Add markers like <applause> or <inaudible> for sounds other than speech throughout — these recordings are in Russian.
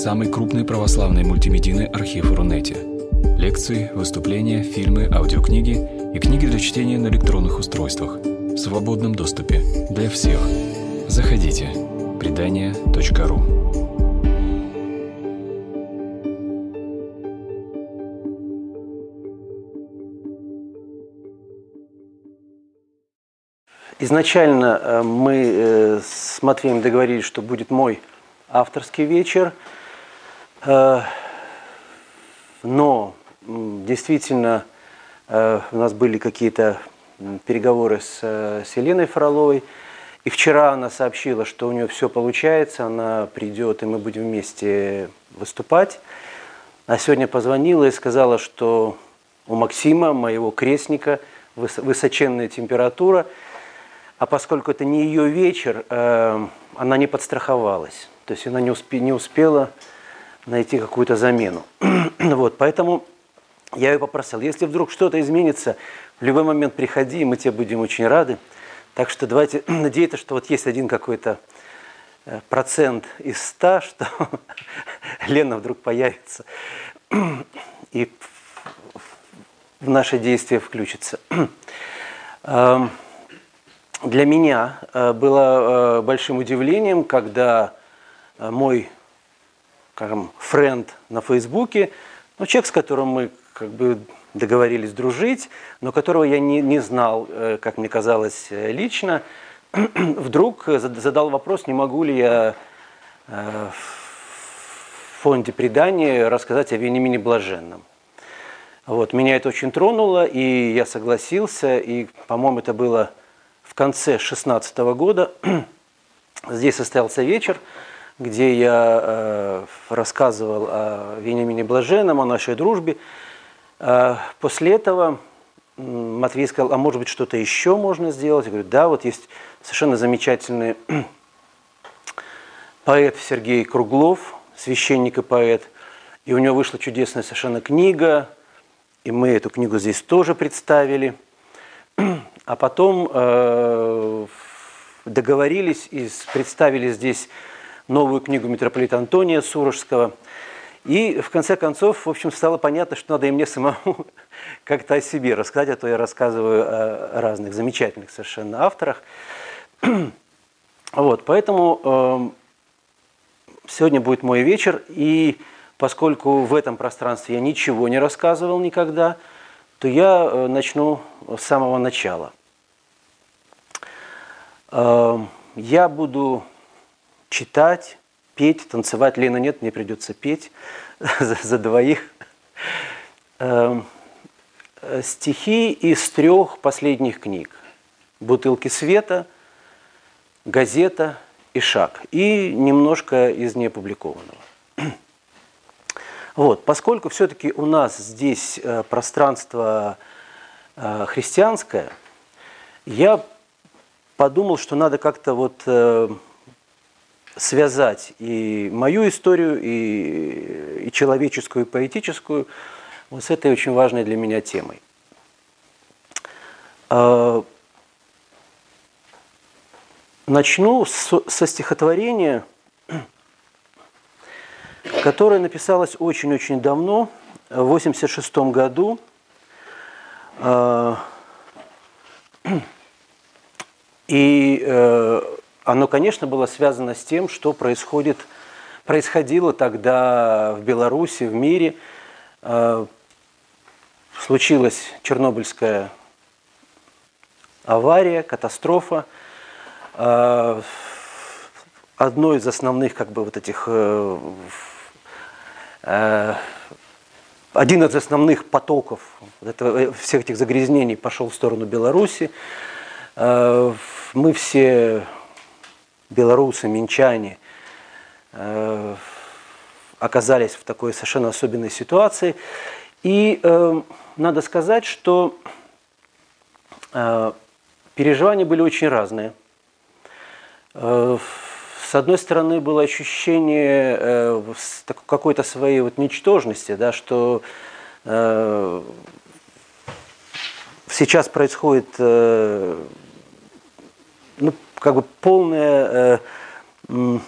самый крупный православный мультимедийный архив Рунете. Лекции, выступления, фильмы, аудиокниги и книги для чтения на электронных устройствах в свободном доступе для всех. Заходите. Предания.ру Изначально э, мы э, с Матвеем договорились, что будет мой авторский вечер. Э, но действительно у нас были какие-то переговоры с, с Еленой Фроловой. И вчера она сообщила, что у нее все получается, она придет, и мы будем вместе выступать. А сегодня позвонила и сказала, что у Максима, моего крестника, высоченная температура – а поскольку это не ее вечер, э, она не подстраховалась. То есть она не, успе, не успела найти какую-то замену. <clears throat> вот, поэтому я ее попросил, если вдруг что-то изменится, в любой момент приходи, и мы тебе будем очень рады. Так что давайте <clears throat> надеяться, что вот есть один какой-то э, процент из ста, <laughs> что Лена вдруг появится <clears throat> и в наше действие включится. Эм, для меня э, было э, большим удивлением, когда мой, скажем, френд на Фейсбуке, ну, человек, с которым мы как бы договорились дружить, но которого я не, не знал, как мне казалось, лично, <clears throat> вдруг задал вопрос, не могу ли я в фонде предания рассказать о Венимине Блаженном. Вот, меня это очень тронуло, и я согласился, и, по-моему, это было в конце 16 года <clears throat> здесь состоялся вечер, где я э, рассказывал о Вениамине Блаженном, о нашей дружбе. Э, после этого Матвей сказал, а может быть что-то еще можно сделать? Я говорю, да, вот есть совершенно замечательный <clears throat> поэт Сергей Круглов, священник и поэт, и у него вышла чудесная совершенно книга, и мы эту книгу здесь тоже представили <clears throat> – а потом э, договорились и представили здесь новую книгу митрополита Антония Сурожского. И в конце концов, в общем, стало понятно, что надо и мне самому <laughs> как-то о себе рассказать, а то я рассказываю о разных замечательных совершенно авторах. <clears throat> Вот, поэтому э, сегодня будет мой вечер, и поскольку в этом пространстве я ничего не рассказывал никогда, то я э, начну с самого начала. Эм, я буду читать, петь, танцевать. Лена нет, мне придется петь <laughs> за, за двоих. Эм, стихи из трех последних книг. «Бутылки света», «Газета» и «Шаг». И немножко из неопубликованного. Вот, поскольку все-таки у нас здесь э, пространство э, христианское, я подумал, что надо как-то вот э, связать и мою историю, и, и человеческую, и поэтическую вот с этой очень важной для меня темой. Э, начну со стихотворения, которое написалось очень-очень давно, в 86 году. Э, <clears throat> и э, оно, конечно, было связано с тем, что происходит, происходило тогда в Беларуси, в мире. Э, случилась Чернобыльская авария, катастрофа. Э, одно из основных, как бы, вот этих э, один из основных потоков этого, всех этих загрязнений пошел в сторону Беларуси. Мы все белорусы, минчане, э, оказались в такой совершенно особенной ситуации. И э, надо сказать, что э, переживания были очень разные. С одной стороны, было ощущение какой-то своей вот ничтожности, да, что сейчас происходит ну, как бы полное, э,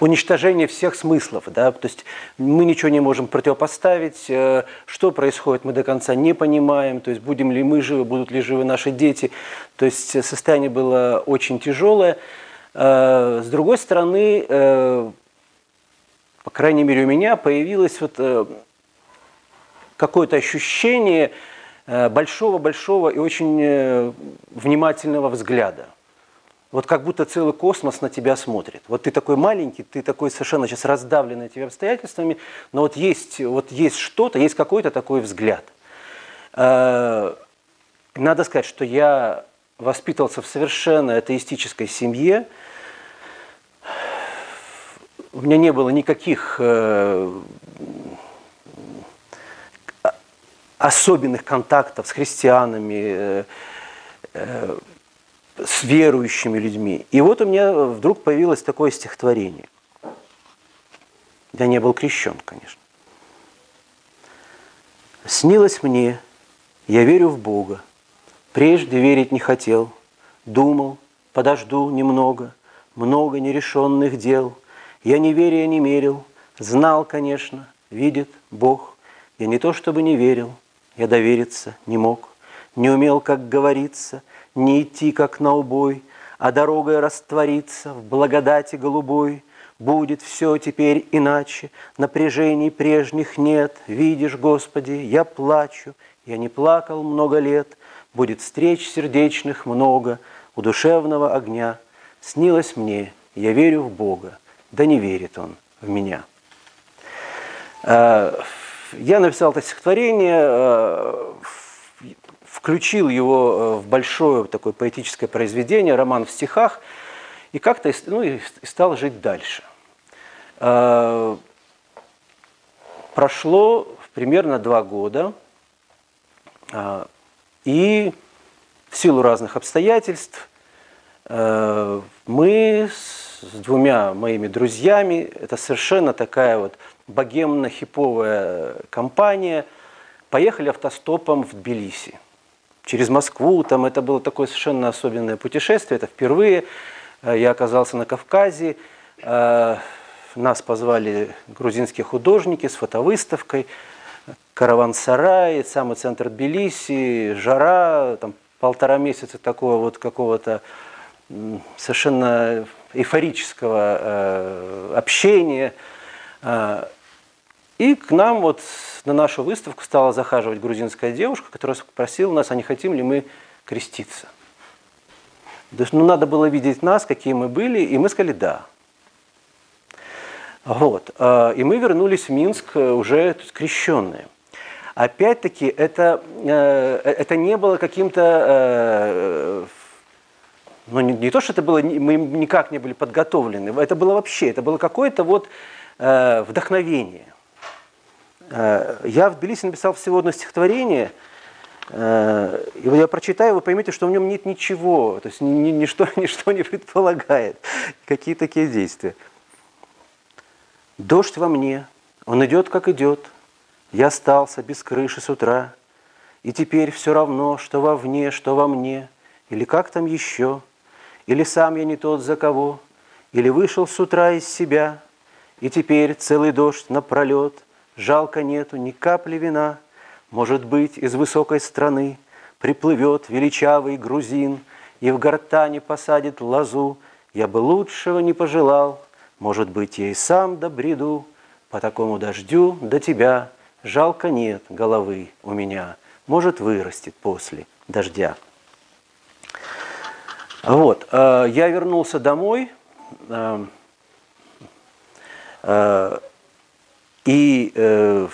уничтожение всех смыслов. Да? То есть мы ничего не можем противопоставить. Э, что происходит, мы до конца не понимаем. То есть будем ли мы живы, будут ли живы наши дети. То есть состояние было очень тяжелое. Э, с другой стороны, э, по крайней мере у меня появилось вот какое-то ощущение большого-большого и очень внимательного взгляда вот как будто целый космос на тебя смотрит. Вот ты такой маленький, ты такой совершенно сейчас раздавленный этими обстоятельствами, но вот есть, вот есть что-то, есть какой-то такой взгляд. Э, надо сказать, что я воспитывался в совершенно атеистической семье. У меня не было никаких э, особенных контактов с христианами, э, с верующими людьми. И вот у меня вдруг появилось такое стихотворение. Я не был крещен, конечно. Снилось мне, я верю в Бога. Прежде верить не хотел. Думал, подожду немного, много нерешенных дел. Я неверия не мерил, знал, конечно, видит Бог. Я не то чтобы не верил, я довериться не мог. Не умел, как говорится – не идти, как на убой, а дорогой раствориться в благодати голубой. Будет все теперь иначе, напряжений прежних нет. Видишь, Господи, я плачу, я не плакал много лет. Будет встреч сердечных много, у душевного огня. Снилось мне, я верю в Бога, да не верит Он в меня. Э, я написал это стихотворение э, включил его э, в большое такое поэтическое произведение, роман в стихах, и как-то ну, и стал жить дальше. Э, прошло примерно два года, э, и в силу разных обстоятельств мы с двумя моими друзьями, это совершенно такая вот богемно-хиповая компания, поехали автостопом в Тбилиси через Москву. Там это было такое совершенно особенное путешествие. Это впервые э, я оказался на Кавказе. Э, нас позвали грузинские художники с фотовыставкой. Караван-сарай, самый центр Тбилиси, жара, там полтора месяца такого вот какого-то совершенно эйфорического э, общения. И к нам вот на нашу выставку стала захаживать грузинская девушка, которая спросила нас, а не хотим ли мы креститься. То есть, ну, надо было видеть нас, какие мы были, и мы сказали «да». Вот. А, и мы вернулись в Минск уже крещенные. Опять-таки, это, э, это не было каким-то э, ну, не, не то, что это было, мы никак не были подготовлены, это было вообще, это было какое-то вот э, вдохновение. Э, я в Тбилиси написал всего одно стихотворение, э, и я прочитаю, вы поймете, что в нем нет ничего, то есть ничто, <laughs> ничто не предполагает, какие такие действия. Дождь во мне, он идет, как идет, я остался без крыши с утра, и теперь все равно, что вовне, что во мне, или как там еще, или сам я не тот, за кого, или вышел с утра из себя, и теперь целый дождь напролет – Жалко нету ни капли вина, Может быть, из высокой страны Приплывет величавый грузин И в гортане посадит лозу. Я бы лучшего не пожелал, Может быть, я и сам добреду По такому дождю до тебя. Жалко нет головы у меня, Может, вырастет после дождя. Вот, э, я вернулся домой, э, э, и э,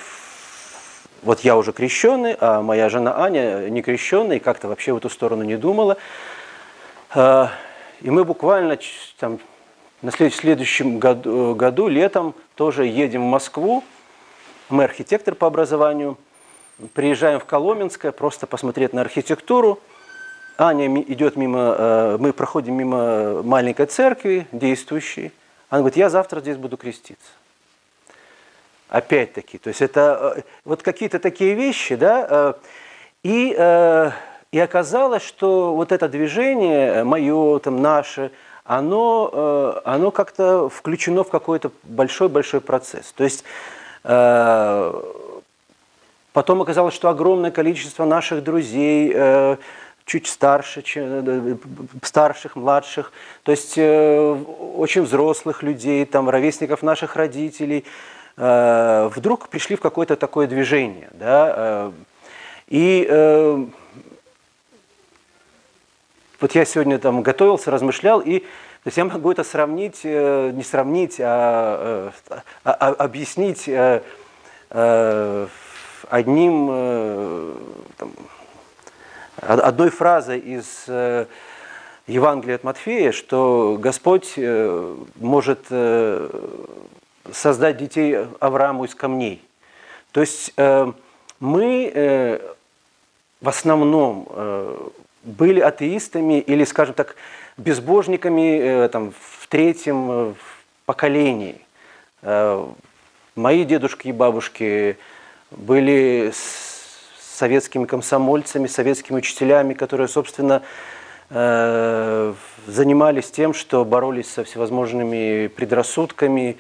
вот я уже крещенный, а моя жена Аня не крещенная, и как-то вообще в эту сторону не думала. Э, и мы буквально там, на следующем году, году, летом, тоже едем в Москву. Мы архитектор по образованию. Приезжаем в Коломенское, просто посмотреть на архитектуру. Аня идет мимо, э, мы проходим мимо маленькой церкви действующей. Она говорит, я завтра здесь буду креститься. Опять-таки, то есть это э, вот какие-то такие вещи, да, э, и, э, и оказалось, что вот это движение мое, там, наше, оно, оно как-то включено в какой-то большой-большой процесс. То есть потом оказалось, что огромное количество наших друзей, чуть старше, старших, младших, то есть очень взрослых людей, там, ровесников наших родителей, вдруг пришли в какое-то такое движение. Да? И вот я сегодня там готовился, размышлял, и то есть я могу это сравнить, э, не сравнить, а, э, а, а объяснить э, одним, там, одной фразой из Евангелия от Матфея, что Господь может создать детей Аврааму из камней. То есть мы в основном были атеистами или, скажем так, безбожниками э, там, в третьем э, поколении. Э, мои дедушки и бабушки были советскими комсомольцами, советскими учителями, которые, собственно, занимались тем, что боролись со всевозможными предрассудками,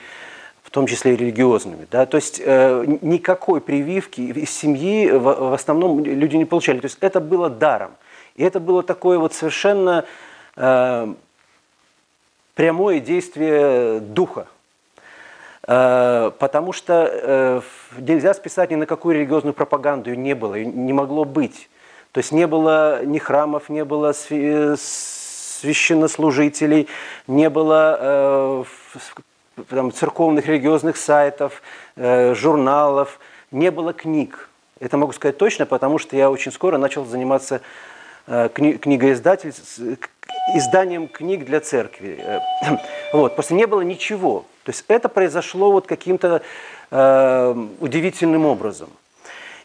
в том числе и религиозными. Да? То есть никакой прививки из семьи в основном люди не получали. То есть это было даром. И это было такое вот совершенно э, прямое действие духа. Э, потому что э, нельзя списать ни на какую религиозную пропаганду, ее не было, ее не могло быть. То есть не было ни храмов, не было священнослужителей, не было э, там, церковных религиозных сайтов, э, журналов, не было книг. Это могу сказать точно, потому что я очень скоро начал заниматься Э, кни, книгоиздатель, изданием книг для церкви. Э, <clears throat> вот, просто не было ничего. То есть это произошло вот каким-то э, удивительным образом.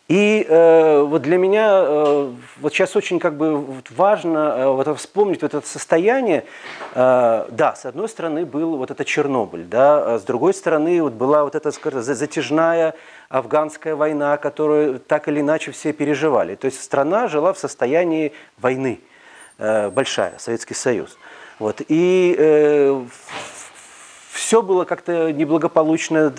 И э, вот для меня э, вот сейчас очень как бы важно э, вот вспомнить вот это состояние. Э, да, с одной стороны был вот это Чернобыль, да, а с другой стороны вот была вот эта скажем, затяжная афганская война, которую так или иначе все переживали. То есть страна жила в состоянии войны, э, большая, Советский Союз. Вот. И э, все было как-то неблагополучно,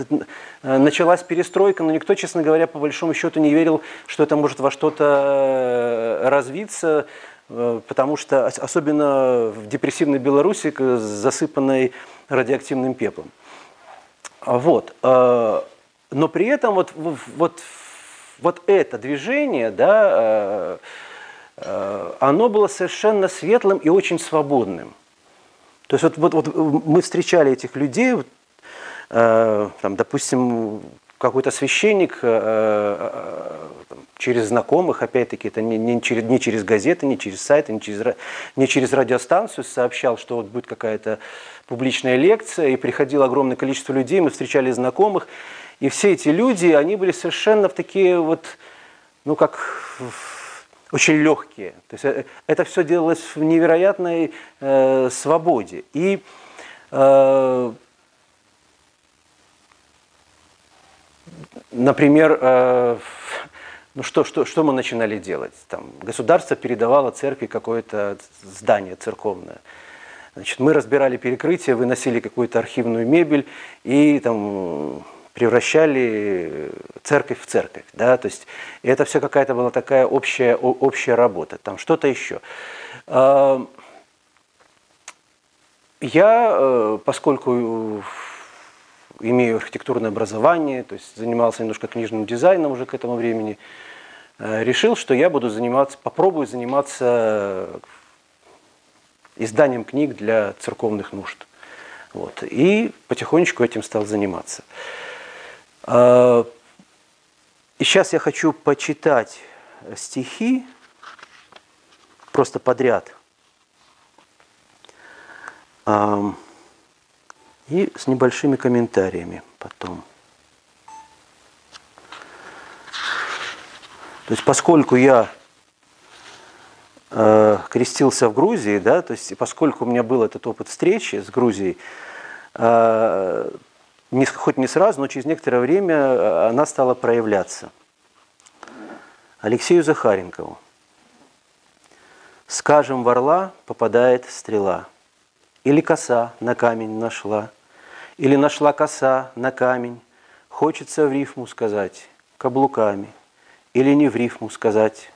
началась перестройка, но никто, честно говоря, по большому счету не верил, что это может во что-то э, развиться, э, потому что особенно в депрессивной Беларуси, засыпанной радиоактивным пеплом. Вот. Э, но при этом вот, вот, вот это движение, да, оно было совершенно светлым и очень свободным. То есть вот, вот, вот мы встречали этих людей, вот, э, там, допустим, какой-то священник э, э, через знакомых, опять-таки, это не, не, через, не через газеты, не через сайты, не через, не через радиостанцию сообщал, что вот будет какая-то публичная лекция, и приходило огромное количество людей, мы встречали знакомых, и все эти люди, они были совершенно в такие вот, ну как очень легкие. То есть э, это все делалось в невероятной э, свободе. И э, например, э, ну что, что, что мы начинали делать? Там, государство передавало церкви какое-то здание церковное. Значит, мы разбирали перекрытие, выносили какую-то архивную мебель и там превращали церковь в церковь. Да? То есть это все какая-то была такая общая, общая работа. Там что-то еще. Я, э, поскольку имею архитектурное образование, то есть занимался немножко книжным дизайном уже к этому времени, э, решил, что я буду заниматься, попробую заниматься изданием книг для церковных нужд. Вот. И потихонечку этим стал заниматься. А, и сейчас я хочу почитать стихи просто подряд. И с небольшими комментариями потом. То есть поскольку я э, крестился в Грузии, да, то есть поскольку у меня был этот опыт встречи с Грузией, э, не, хоть не сразу, но через некоторое время э, она стала проявляться. Алексею Захаренкову. Скажем, в орла попадает стрела, или коса на камень нашла, или нашла коса на камень, хочется в рифму сказать каблуками, или не в рифму сказать.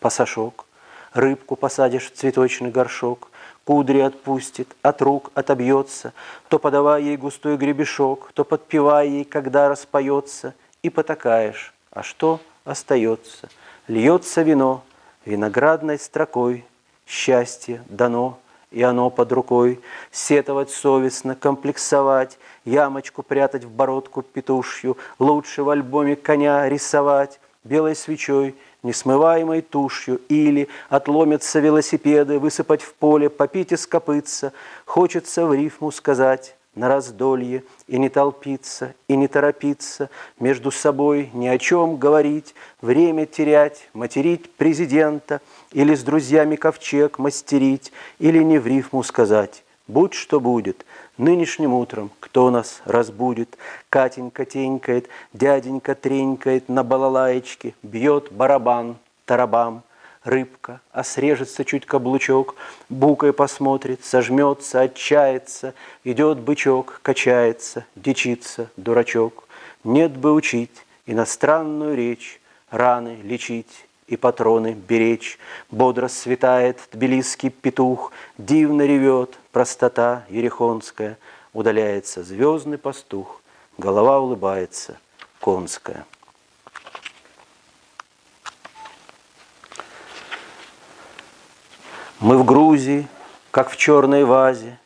Пасашок, рыбку посадишь в цветочный горшок, кудри отпустит, от рук отобьется, то подавай ей густой гребешок, то подпевай ей, когда распоется, и потакаешь, а что остается? Льется вино виноградной строкой, счастье дано, и оно под рукой, сетовать совестно, комплексовать, ямочку прятать в бородку петушью, лучше в альбоме коня рисовать, белой свечой – несмываемой тушью, или отломятся велосипеды, высыпать в поле, попить и скопыться. Хочется в рифму сказать на раздолье и не толпиться, и не торопиться, между собой ни о чем говорить, время терять, материть президента, или с друзьями ковчег мастерить, или не в рифму сказать «будь что будет», Нынешним утром кто нас разбудит? Катенька тенькает, дяденька тренькает на балалаечке, Бьет барабан, тарабам, рыбка, а срежется чуть каблучок, Букой посмотрит, сожмется, отчается, Идет бычок, качается, дичится дурачок. Нет бы учить иностранную речь, Раны лечить и патроны беречь. Бодро светает тбилисский петух, Дивно ревет простота ерехонская, Удаляется звездный пастух, Голова улыбается конская. Мы в Грузии, как в черной вазе,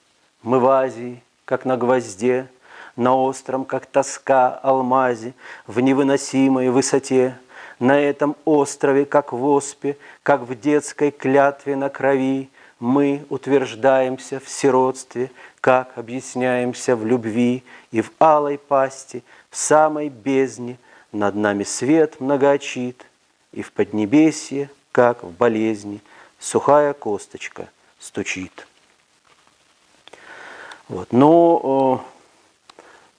Мы в Азии, как на гвозде, На остром, как тоска алмазе, В невыносимой высоте – на этом острове, как в оспе, как в детской клятве на крови, мы утверждаемся в сиротстве, как объясняемся в любви и в алой пасти, в самой бездне, над нами свет многоочит, и в поднебесье, как в болезни, сухая косточка стучит. Вот. Но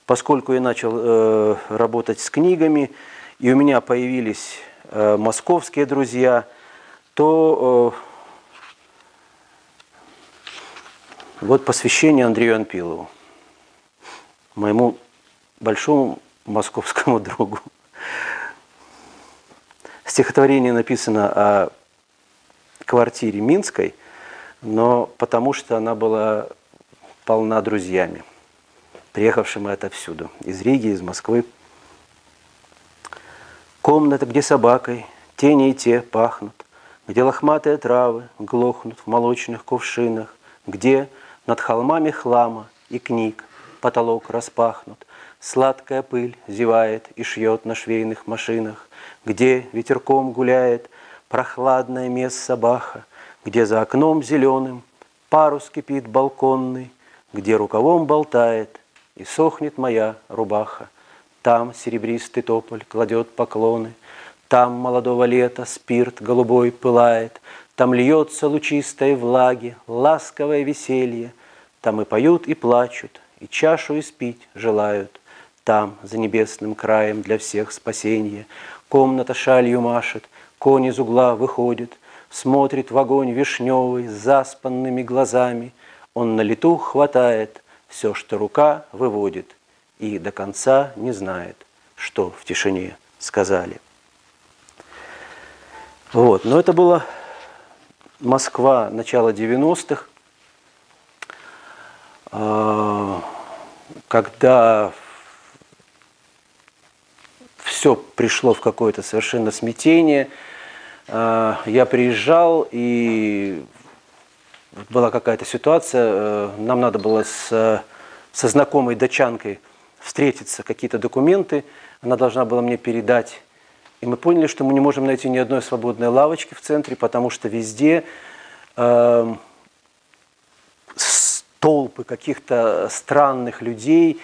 поскольку я начал э, работать с книгами, и у меня появились э, московские друзья, то э, вот посвящение Андрею Анпилову, моему большому московскому <laughs> другу. Стихотворение написано о квартире Минской, но потому что она была полна друзьями, приехавшими отовсюду, из Риги, из Москвы, Комната, где собакой тени и те пахнут, Где лохматые травы глохнут в молочных кувшинах, Где над холмами хлама и книг потолок распахнут, Сладкая пыль зевает и шьет на швейных машинах, Где ветерком гуляет прохладное место баха, Где за окном зеленым парус кипит балконный, Где рукавом болтает и сохнет моя рубаха. Там серебристый тополь кладет поклоны, Там молодого лета спирт голубой пылает, Там льется лучистой влаги, ласковое веселье, Там и поют, и плачут, и чашу испить желают. Там, за небесным краем, для всех спасенье, Комната шалью машет, конь из угла выходит, Смотрит в огонь вишневый с заспанными глазами. Он на лету хватает все, что рука выводит, и до конца не знает, что в тишине сказали. Вот. Но это было Москва начала 90-х, а, когда все пришло в какое-то совершенно смятение. А, я приезжал, и была какая-то ситуация, э, нам надо было с, со знакомой дачанкой встретиться, какие-то документы она должна была мне передать. И мы поняли, что мы не можем найти ни одной свободной лавочки в центре, потому что везде э, толпы каких-то странных людей,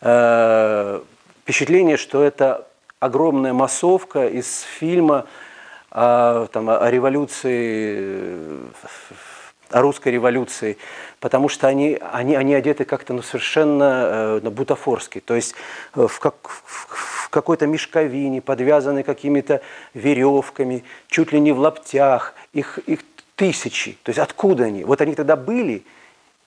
э, впечатление, что это огромная массовка из фильма э, там, о революции, о русской революции потому что они, они, они одеты как-то ну, совершенно э, бутафорски, то есть э, в, как, в какой-то мешковине, подвязаны какими-то веревками, чуть ли не в лаптях, их, их тысячи. То есть откуда они? Вот они тогда были,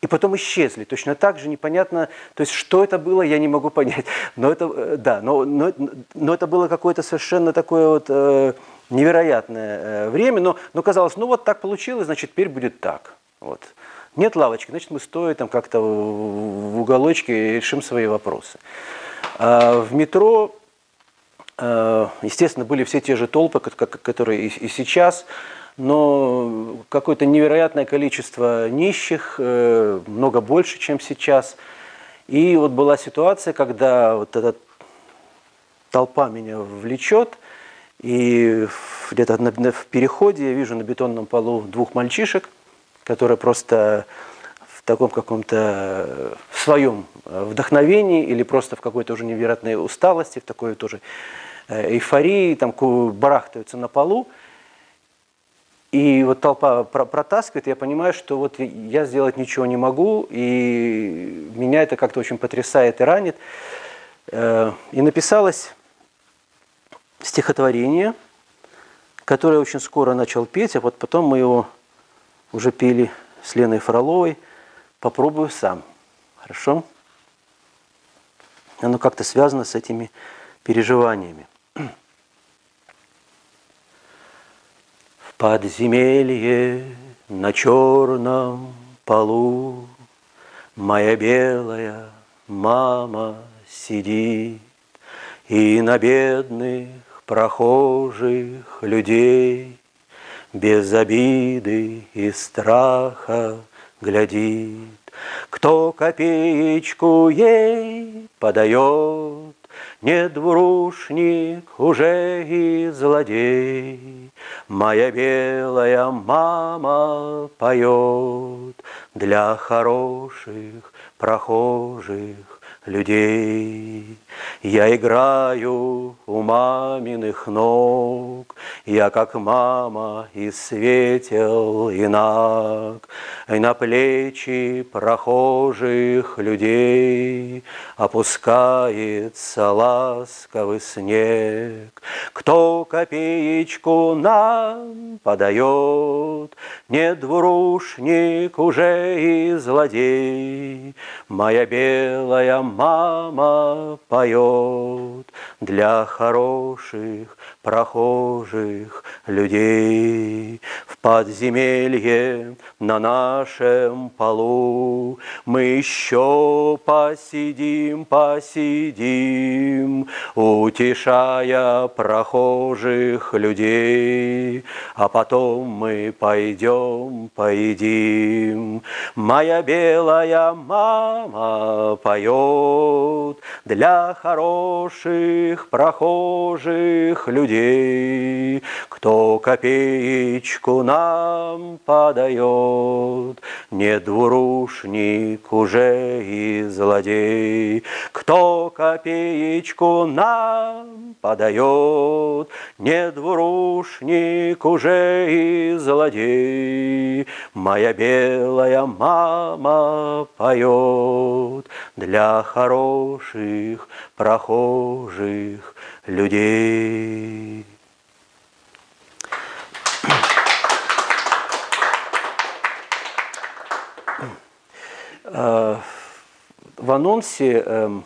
и потом исчезли. Точно так же непонятно, то есть что это было, я не могу понять. Но это, э, да, но, но, но это было какое-то совершенно такое вот э, невероятное э, время, но, но казалось, ну вот так получилось, значит, теперь будет так. Вот. Нет лавочки, значит, мы стоим там как-то в, уголочке решим свои вопросы. А в метро, э, естественно, были все те же толпы, которые и, и сейчас, но какое-то невероятное количество нищих, э, много больше, чем сейчас. И вот была ситуация, когда вот эта толпа меня влечет, и где-то в переходе я вижу на бетонном полу двух мальчишек, которые просто в таком каком-то своем вдохновении или просто в какой-то уже невероятной усталости, в такой тоже э, эйфории, там барахтаются на полу. И вот толпа протаскивает, я понимаю, что вот я сделать ничего не могу, и меня это как-то очень потрясает и ранит. Э, и написалось стихотворение, которое очень скоро начал петь, а вот потом мы его уже пели с Леной Фроловой. Попробую сам. Хорошо? Оно как-то связано с этими переживаниями. подземелье на черном полу Моя белая мама сидит И на бедных прохожих людей Без обиды и страха глядит. Кто копеечку ей подает, Не двурушник уже и злодей, Моя белая мама поет для хороших прохожих людей. Я играю у маминых ног, Я как мама и светел и наг, И на плечи прохожих людей Опускается ласковый снег. Кто копеечку нам подает, Не двурушник уже и злодей, Моя белая мама поет для хороших прохожих людей. В подземелье на нашем полу мы еще посидим, посидим, утешая прохожих людей, а потом мы пойдем, поедим. Моя белая мама поет для хороших прохожих людей, кто копеечку нам подает, не двурушник уже и злодей. Кто копеечку нам подает, не двурушник уже и злодей. Моя белая мама поет для хороших прохожих людей. Э, в анонсе, эм,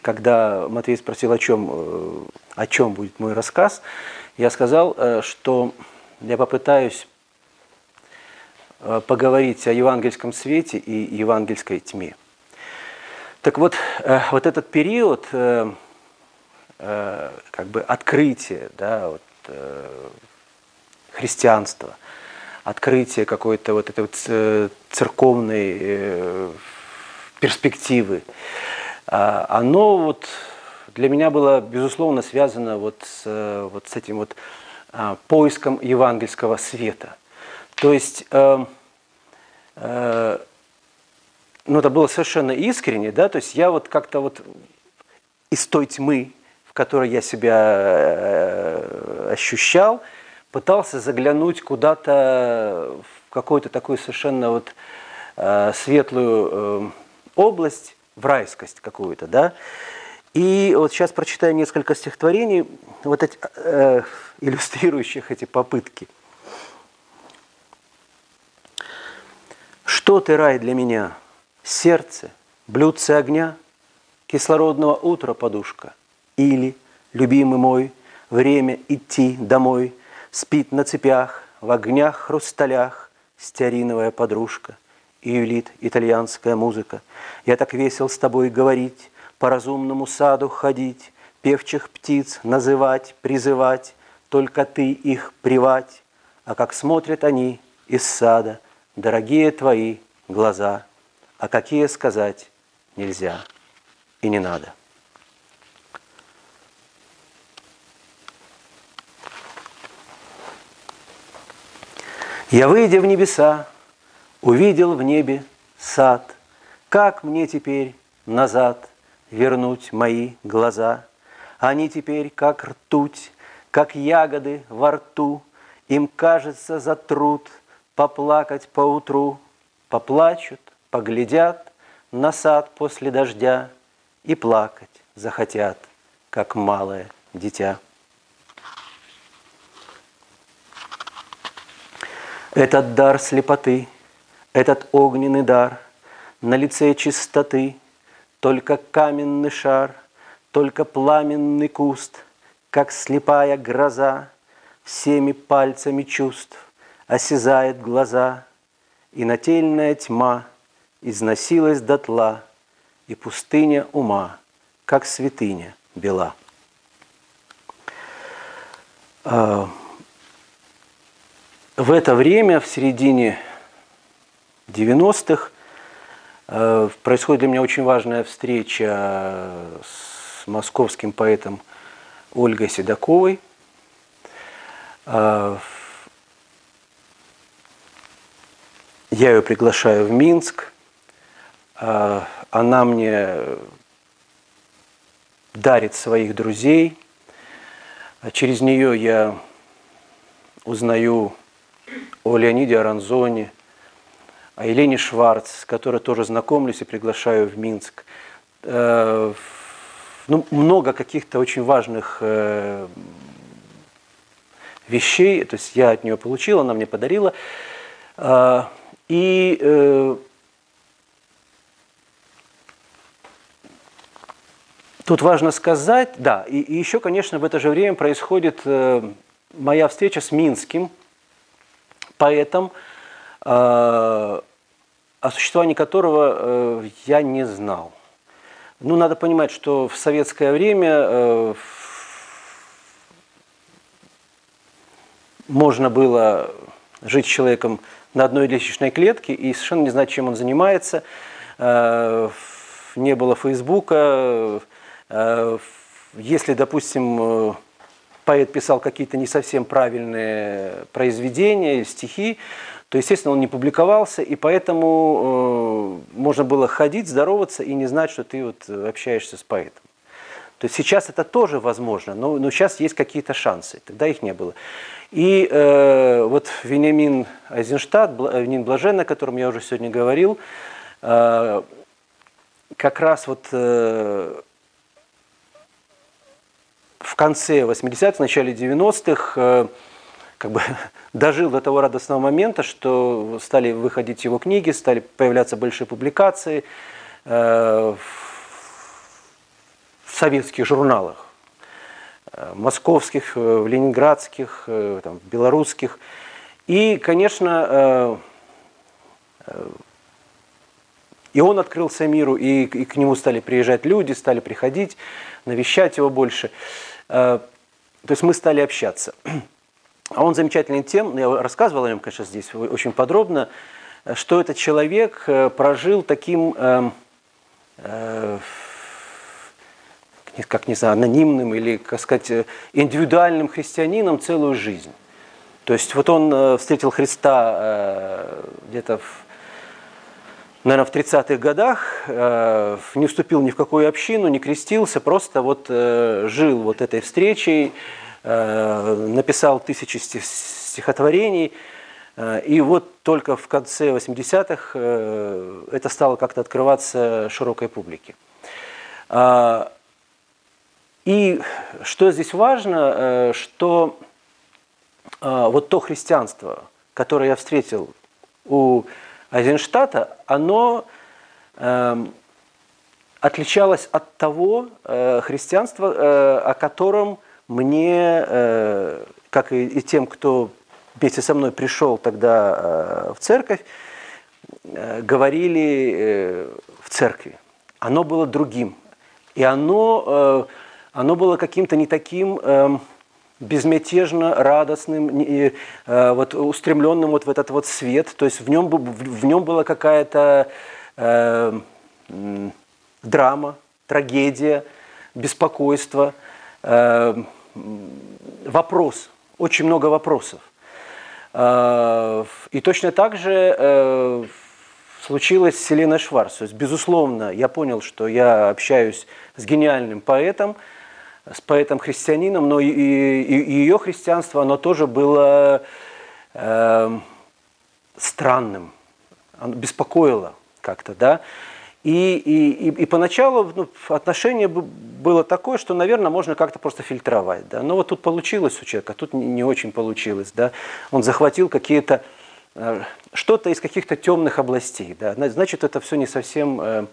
когда Матвей спросил, о чем, э, о чем будет мой рассказ, я сказал, э, что я попытаюсь поговорить о евангельском свете и евангельской тьме. Так вот, вот этот период как бы открытия да, вот, христианства – открытие какой-то вот этой вот э, церковной э, перспективы, а, оно вот для меня было, безусловно, связано вот с, э, вот с этим вот а, поиском евангельского света. То есть, э, э, ну, это было совершенно искренне, да, то есть я вот как-то вот из той тьмы, в которой я себя э, ощущал, пытался заглянуть куда-то в какую-то такую совершенно вот э, светлую э, область, в райскость какую-то, да. И вот сейчас прочитаю несколько стихотворений, вот эти, э, иллюстрирующих эти попытки. Что ты, рай, для меня? Сердце, блюдце огня, кислородного утра подушка. Или, любимый мой, время идти домой, спит на цепях, в огнях хрусталях стеариновая подружка. И юлит итальянская музыка. Я так весел с тобой говорить, по разумному саду ходить, певчих птиц называть, призывать, только ты их привать, а как смотрят они из сада, дорогие твои глаза, а какие сказать нельзя и не надо. Я, выйдя в небеса, увидел в небе сад. Как мне теперь назад вернуть мои глаза? Они теперь как ртуть, как ягоды во рту. Им кажется за труд поплакать поутру. Поплачут, поглядят на сад после дождя – и плакать захотят, как малое дитя. Этот дар слепоты, этот огненный дар, На лице чистоты, только каменный шар, Только пламенный куст, как слепая гроза, Всеми пальцами чувств осязает глаза, И нательная тьма износилась дотла — и пустыня ума, как святыня бела. А, в это время, в середине 90-х, а, происходит для меня очень важная встреча с московским поэтом Ольгой Седоковой. А, я ее приглашаю в Минск. Она мне дарит своих друзей. Через нее я узнаю о Леониде Аранзоне, о Елене Шварц, с которой тоже знакомлюсь и приглашаю в Минск. Э, ну, много каких-то очень важных э, вещей, то есть я от нее получил, она мне подарила. Э, и Тут важно сказать, да, и, еще, конечно, в это же время происходит моя встреча с Минским поэтом, э, о существовании которого э, я не знал. Ну, надо понимать, что в советское время э, можно было жить с человеком на одной лестничной клетке и совершенно не знать, чем он занимается. Не было Фейсбука, если, допустим, поэт писал какие-то не совсем правильные произведения, стихи, то, естественно, он не публиковался, и поэтому э, можно было ходить, здороваться и не знать, что ты вот общаешься с поэтом. То есть сейчас это тоже возможно, но, но сейчас есть какие-то шансы, тогда их не было. И э, вот Вениамин Айзенштадт, Вениамин Блаженный, о котором я уже сегодня говорил, э, как раз вот э, в конце 80-х, в начале 90-х э, как бы <laughs> дожил до того радостного момента, что стали выходить его книги, стали появляться большие публикации э, в советских журналах, э, московских, ленинградских, там, белорусских. И, конечно, и он открылся миру, и, и к нему стали приезжать люди, стали приходить, навещать его больше. Э, то есть мы стали общаться. А он замечательный тем, я рассказывал о нем, конечно, здесь очень подробно, что этот человек э, прожил таким, эм, э, как не знаю, анонимным или, как сказать, индивидуальным христианином целую жизнь. То есть вот он встретил Христа где-то в наверное, в 30-х годах, э, не вступил ни в какую общину, не крестился, просто вот э, жил вот этой встречей, э, написал тысячи стихотворений, и вот только в конце 80-х это стало как-то открываться широкой публике. А, и что здесь важно, что вот то христианство, которое я встретил у Айзенштата, оно э, отличалось от того э, христианства, э, о котором мне, э, как и, и тем, кто вместе со мной пришел тогда э, в церковь, э, говорили э, в церкви. Оно было другим. И оно, э, оно было каким-то не таким... Э, безмятежно радостным, и, э, вот, устремленным вот в этот вот свет. То есть в нем, в нем была какая-то э, драма, трагедия, беспокойство, э, вопрос, очень много вопросов. Э, и точно так же э, случилось с Селеной Шварц. То есть, безусловно, я понял, что я общаюсь с гениальным поэтом, с поэтом-христианином, но и, и, и ее христианство, оно тоже было э, странным, оно беспокоило как-то, да. И, и, и, и поначалу ну, отношение было такое, что, наверное, можно как-то просто фильтровать. Да? Но вот тут получилось у человека, тут не, не очень получилось. Да? Он захватил какие-то э, что-то из каких-то темных областей. Да? Значит, это все не совсем э,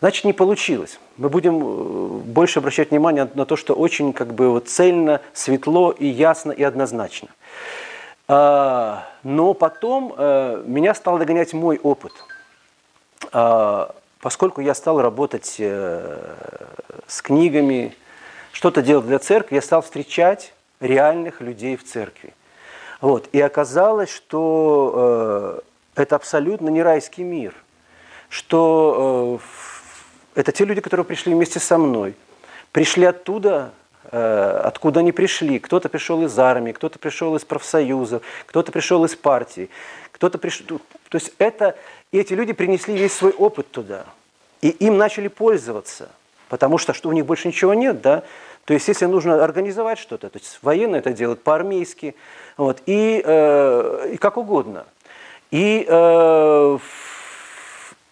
Значит, не получилось. Мы будем э, больше обращать внимание на то, что очень как бы вот цельно, светло и ясно и однозначно. А, но потом э, меня стал догонять мой опыт. А, поскольку я стал работать э, с книгами, что-то делать для церкви, я стал встречать реальных людей в церкви. Вот. И оказалось, что это абсолютно не райский мир, что это те люди, которые пришли вместе со мной. Пришли оттуда, э, откуда они пришли. Кто-то пришел из армии, кто-то пришел из профсоюзов, кто-то пришел из партии, кто-то пришел... То есть это... И эти люди принесли весь свой опыт туда. И им начали пользоваться. Потому что, что у них больше ничего нет, да, то есть, если нужно организовать что-то, то есть военные это делают по-армейски, вот, и, э, и как угодно. И э,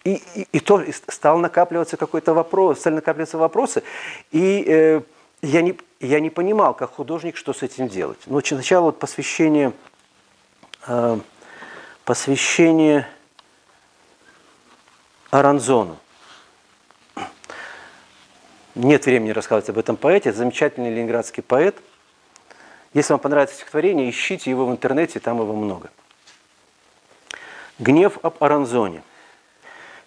и, и, и то стал накапливаться какой-то вопрос, стали накапливаться вопросы. И э, я, не, я не понимал, как художник, что с этим делать. Но сначала вот посвящение, э, посвящение Аранзону. Нет времени рассказывать об этом поэте. Замечательный ленинградский поэт. Если вам понравится стихотворение, ищите его в интернете, там его много. Гнев об Аранзоне –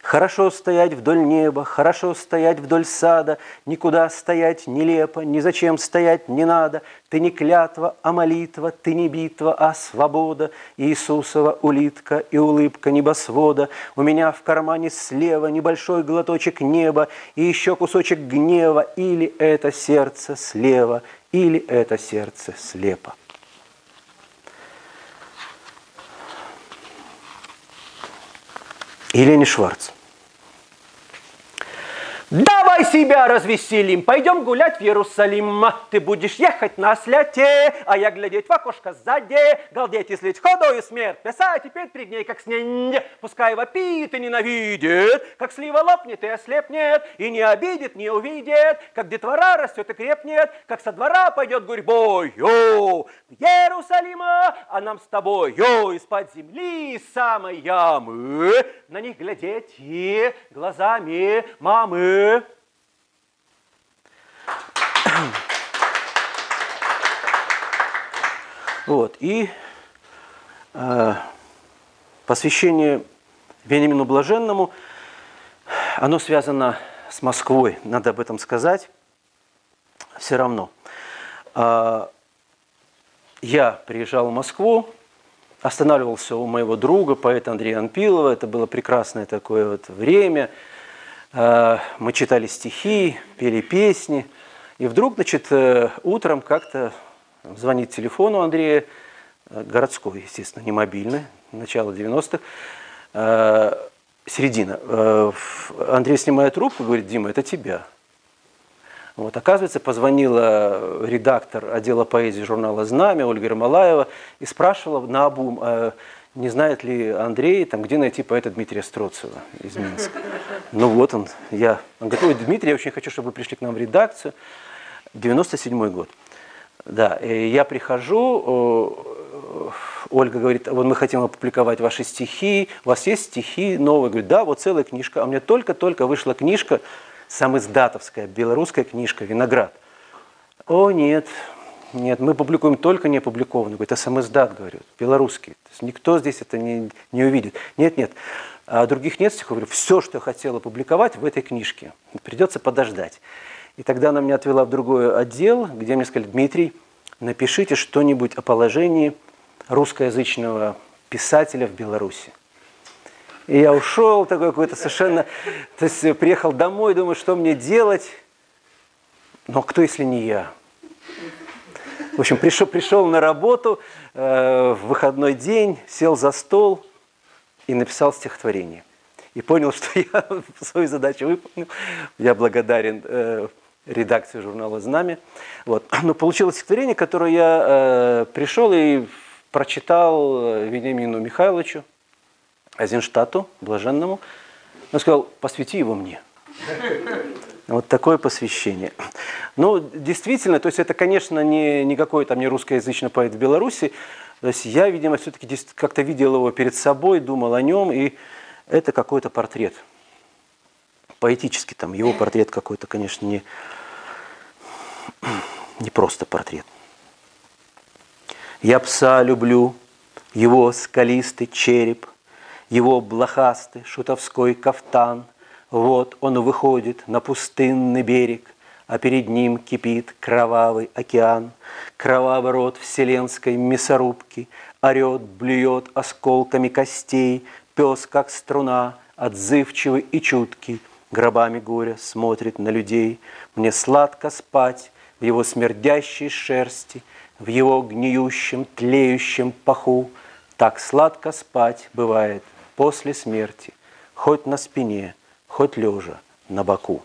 Хорошо стоять вдоль неба, хорошо стоять вдоль сада, Никуда стоять нелепо, ни зачем стоять не надо. Ты не клятва, а молитва, ты не битва, а свобода. Иисусова улитка и улыбка небосвода. У меня в кармане слева небольшой глоточек неба И еще кусочек гнева, или это сердце слева, Или это сердце слепо. Елене Шварц. Давай себя развеселим, пойдем гулять в Иерусалим. Ты будешь ехать на сляте, а я глядеть в окошко сзади, галдеть и слить ходою смерть, писать и петь перед ней, как снег. Пускай вопит и ненавидит, как слива лопнет и ослепнет, и не обидит, не увидит, как детвора растет и крепнет, как со двора пойдет в Иерусалима, а нам с тобой, йо, из-под земли, самой ямы, на них глядеть и глазами мамы. Вот, и э, посвящение Вениамину Блаженному, оно связано с Москвой, надо об этом сказать, все равно. Э, я приезжал в Москву, останавливался у моего друга, поэта Андрея Анпилова, это было прекрасное такое вот время – мы читали стихи, пели песни. И вдруг, значит, э, утром как-то звонит телефон у Андрея, э, городской, естественно, не мобильный, начало 90-х, середина. Андрей снимает трубку говорит, Дима, это тебя. Вот, оказывается, позвонила редактор отдела поэзии журнала «Знамя» Ольга Ермолаева и спрашивала на обум, не знает ли Андрей, там, где найти поэта Дмитрия Строцева из Минска. Ну вот он, я. Он говорит, ой, Дмитрий, я очень хочу, чтобы вы пришли к нам в редакцию. 97 год. Да, и я прихожу, Ольга говорит, вот мы хотим опубликовать ваши стихи, у вас есть стихи новые? Говорит, да, вот целая книжка. А у меня только-только вышла книжка, самиздатовская, белорусская книжка «Виноград». О, нет, нет, мы публикуем только не опубликованный. Говорит, сам издат, говорю, белорусский. То есть никто здесь это не, не увидит. Нет, нет. А других нет стихов. Говорю, все, что я хотел опубликовать в этой книжке, придется подождать. И тогда она меня отвела в другой отдел, где мне сказали, Дмитрий, напишите что-нибудь о положении русскоязычного писателя в Беларуси. И я ушел такой какой-то совершенно... То есть приехал домой, думаю, что мне делать. Но кто, если не я? В общем, пришел, пришел на работу э, в выходной день, сел за стол и написал стихотворение. И понял, <laughs> что я свою задачу выполнил. Я благодарен э, редакции журнала «Знамя». Вот. <clears throat> Но получилось стихотворение, которое я э, пришел и прочитал э, Вениамину Михайловичу, Азенштату, блаженному. Он сказал, посвяти его мне. Вот такое посвящение. Ну, действительно, то есть это, конечно, не, не какой там не русскоязычный поэт в Беларуси. То есть я, видимо, все-таки как-то видел его перед собой, думал о нем, и это какой-то портрет. Поэтический там, его портрет какой-то, конечно, не, не просто портрет. Я пса люблю, его скалистый череп, его блохастый шутовской кафтан – вот он выходит на пустынный берег, а перед ним кипит кровавый океан. Кровавый рот вселенской мясорубки орет, блюет осколками костей, пес, как струна, отзывчивый и чуткий, гробами горя смотрит на людей. Мне сладко спать в его смердящей шерсти, в его гниющем, тлеющем паху. Так сладко спать бывает после смерти, хоть на спине, хоть лежа на боку.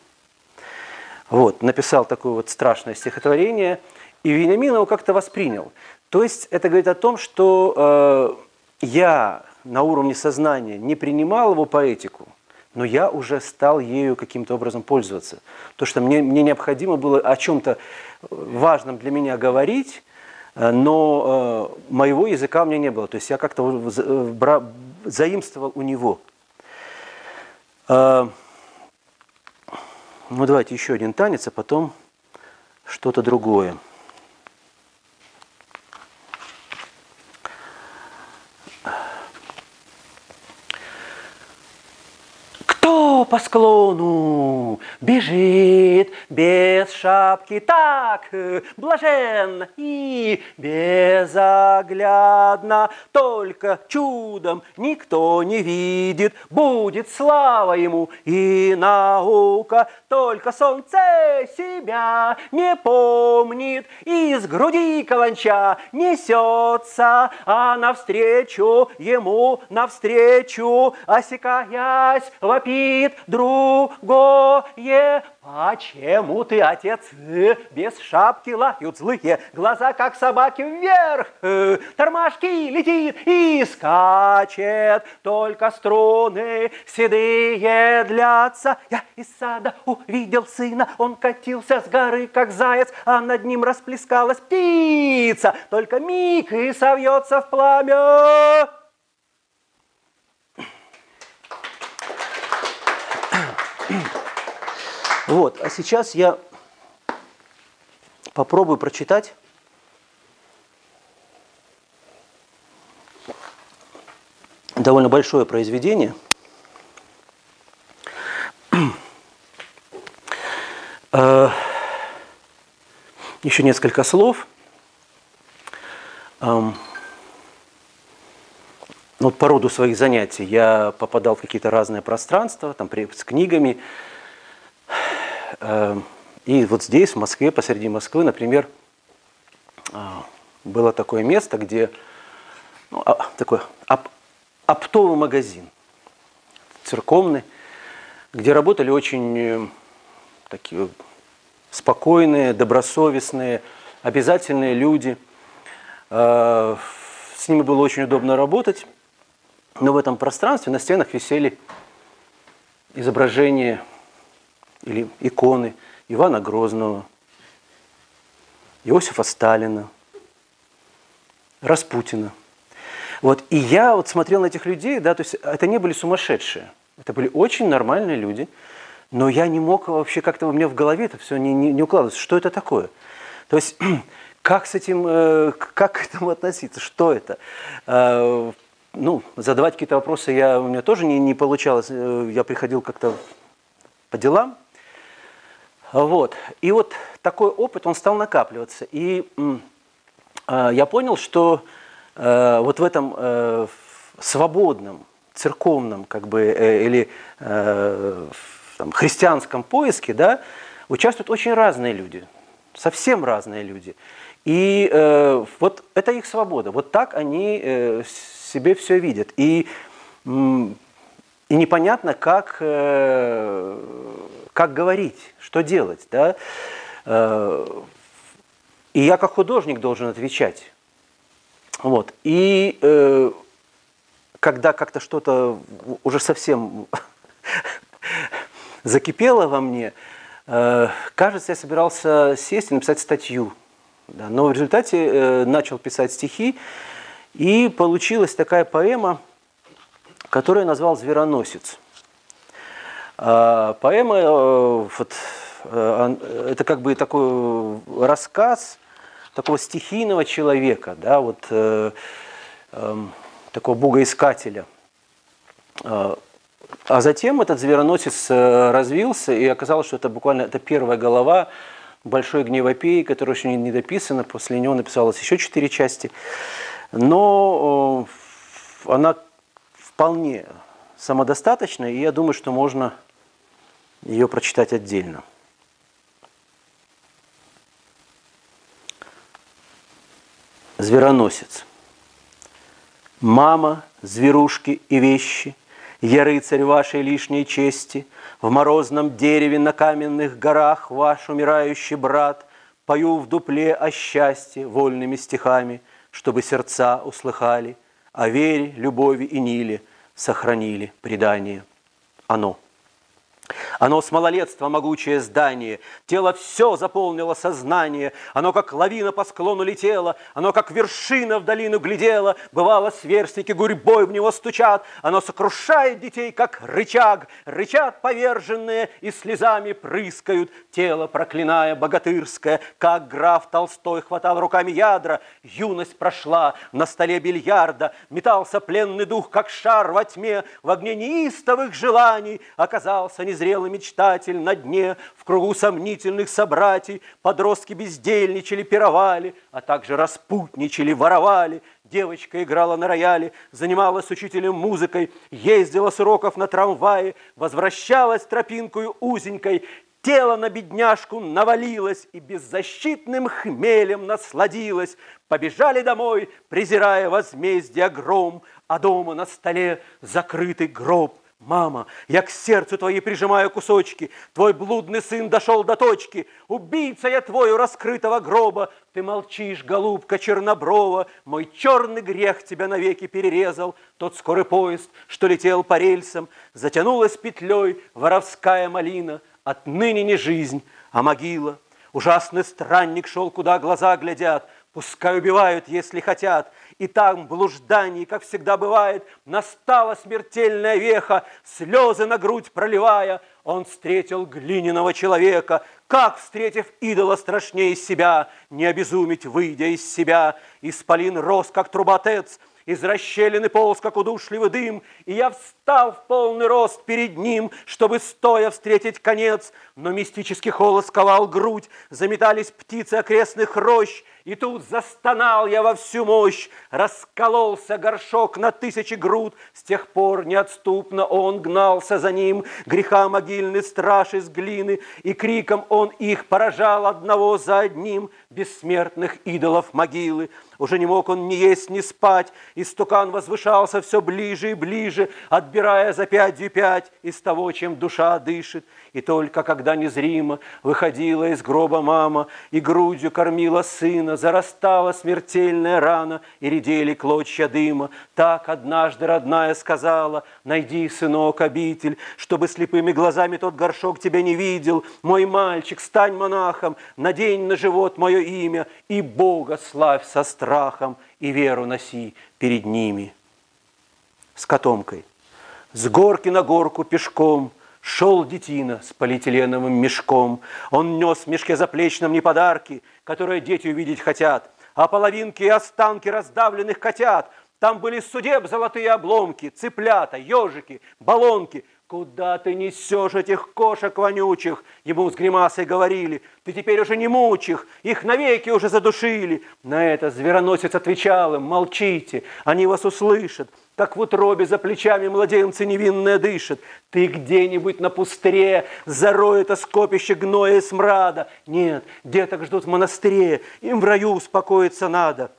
Вот, написал такое вот страшное стихотворение, и Вениамин его как-то воспринял. То есть это говорит о том, что э, я на уровне сознания не принимал его поэтику, но я уже стал ею каким-то образом пользоваться. То, что мне, мне необходимо было о чем-то важном для меня говорить, э, но э, моего языка у меня не было. То есть я как-то э, заимствовал у него. Э, ну, давайте еще один танец, а потом что-то другое. По склону бежит без шапки так блаженно и безоглядно. Только чудом никто не видит, будет слава ему и наука. Только солнце себя не помнит, из груди каланча несется, а навстречу ему, навстречу, осекаясь, вопит другое. Почему ты, отец, без шапки лают злые, глаза, как собаки, вверх, тормашки летит и скачет, только струны седые длятся. Я из сада увидел сына, он катился с горы, как заяц, а над ним расплескалась птица, только миг и совьется в пламя. Вот, а сейчас я попробую прочитать довольно большое произведение. Э, еще несколько слов. По роду своих занятий. Я попадал в какие-то разные пространства, там, с книгами, Эм, и вот здесь, в Москве, посреди Москвы, например, а, было такое место, где ну, а, такой оп, оптовый магазин, церковный, где работали очень э, такие спокойные, добросовестные, обязательные люди. Э, с ними было очень удобно работать, но в этом пространстве на стенах висели изображения или иконы Ивана Грозного, Иосифа Сталина, Распутина. Вот, и я вот смотрел на этих людей, да, то есть это не были сумасшедшие, это были очень нормальные люди, но я не мог вообще как-то у меня в голове это все не, не, не укладывается, что это такое. То есть <clears throat> как с этим, э, как к этому относиться, что это? Э, ну, задавать какие-то вопросы я, у меня тоже не, не получалось, э, я приходил как-то по делам. Вот. И вот такой опыт, он стал накапливаться. И я понял, что вот в этом свободном, церковном, как бы, или там, христианском поиске, да, участвуют очень разные люди, совсем разные люди. И э, вот это их свобода. Вот так они э, себе все видят. И, и непонятно, как, э, как говорить, что делать. Да? Э, и я как художник должен отвечать. Вот. И э, когда как-то что-то уже совсем <laughs> закипело во мне, кажется, я собирался сесть и написать статью да, но в результате э, начал писать стихи, и получилась такая поэма, которую я назвал «Звероносец». А, поэма, э, вот, э, это как бы такой рассказ такого стихийного человека, да, вот, э, э, такого богоискателя. А, а затем этот звероносец развился, и оказалось, что это буквально это первая голова большой гневопеи, которая еще не дописана, после него написалось еще четыре части. Но она вполне самодостаточна, и я думаю, что можно ее прочитать отдельно. Звероносец. Мама, зверушки и вещи, Я рыцарь вашей лишней чести – в морозном дереве на каменных горах Ваш умирающий брат Пою в дупле о счастье вольными стихами, Чтобы сердца услыхали, О вере, любови и Ниле Сохранили предание. Оно. Оно с малолетства могучее здание, Тело все заполнило сознание, Оно как лавина по склону летело, Оно как вершина в долину глядело, Бывало, сверстники гурьбой в него стучат, Оно сокрушает детей, как рычаг, Рычат поверженные и слезами прыскают, Тело проклиная богатырское, Как граф Толстой хватал руками ядра, Юность прошла. На столе бильярда, Метался пленный дух, как шар во тьме, В огне неистовых желаний оказался незрелый мечтатель на дне, в кругу сомнительных собратьей, подростки бездельничали, пировали, а также распутничали, воровали. Девочка играла на рояле, занималась учителем музыкой, ездила с уроков на трамвае, возвращалась тропинкою узенькой, Тело на бедняжку навалилось и беззащитным хмелем насладилось. Побежали домой, презирая возмездие гром, а дома на столе закрытый гроб. Мама, я к сердцу твоей прижимаю кусочки, Твой блудный сын дошел до точки, Убийца я твой у раскрытого гроба, Ты молчишь, голубка черноброва, Мой черный грех тебя навеки перерезал, Тот скорый поезд, что летел по рельсам, Затянулась петлей воровская малина, Отныне не жизнь, а могила. Ужасный странник шел, куда глаза глядят, Пускай убивают, если хотят, и там, блуждании, как всегда бывает, настала смертельная веха, слезы на грудь проливая, он встретил глиняного человека, как, встретив идола страшнее себя, не обезумить, выйдя из себя, исполин рос, как трубатец, из расщелины полз, как удушливый дым, и я встал в полный рост перед ним, чтобы стоя встретить конец, но мистический холод сковал грудь, заметались птицы окрестных рощ, и тут застонал я во всю мощь, раскололся горшок на тысячи груд, с тех пор неотступно он гнался за ним, греха могильный страж из глины, и криком он их поражал одного за одним, бессмертных идолов могилы. Уже не мог он ни есть, ни спать, и стукан возвышался все ближе и ближе, от отбирая за пятью пять из того, чем душа дышит. И только когда незримо выходила из гроба мама и грудью кормила сына, зарастала смертельная рана и редели клочья дыма. Так однажды родная сказала, найди, сынок, обитель, чтобы слепыми глазами тот горшок тебя не видел. Мой мальчик, стань монахом, надень на живот мое имя и Бога славь со страхом и веру носи перед ними. С котомкой. С горки на горку пешком – Шел детина с полиэтиленовым мешком. Он нес в мешке заплечном не подарки, которые дети увидеть хотят, а половинки и останки раздавленных котят. Там были судеб золотые обломки, цыплята, ежики, баллонки. Куда ты несешь этих кошек вонючих? Ему с гримасой говорили. Ты теперь уже не мучь их, их навеки уже задушили. На это звероносец отвечал им, молчите, они вас услышат как в утробе за плечами младенцы невинное дышат. Ты где-нибудь на пустыре зарой это скопище гноя и смрада. Нет, деток ждут в монастыре, им в раю успокоиться надо.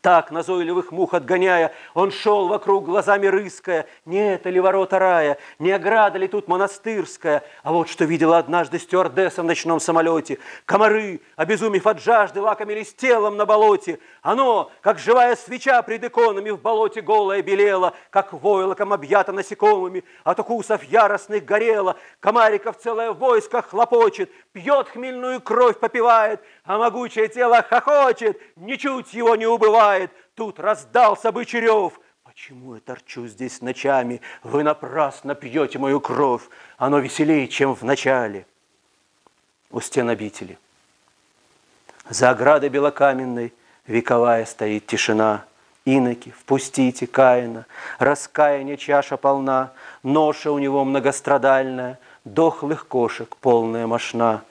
Так, назойливых мух отгоняя, он шел вокруг глазами рыская. Не это ли ворота рая, не ограда ли тут монастырская? А вот что видела однажды стюардесса в ночном самолете. Комары, обезумев от жажды, лакомились телом на болоте. Оно, как живая свеча пред иконами, в болоте голое белело, как войлоком объято насекомыми, от укусов яростных горело. Комариков целое войско хлопочет, пьет хмельную кровь, попивает, а могучее тело хохочет, ничуть его не убывает бывает, тут раздался бычарев. Почему я торчу здесь ночами? Вы напрасно пьете мою кровь. Оно веселее, чем в начале. У стен обители. За оградой белокаменной вековая стоит тишина. Иноки, впустите Каина, раскаяние чаша полна, Ноша у него многострадальная, дохлых кошек полная мошна.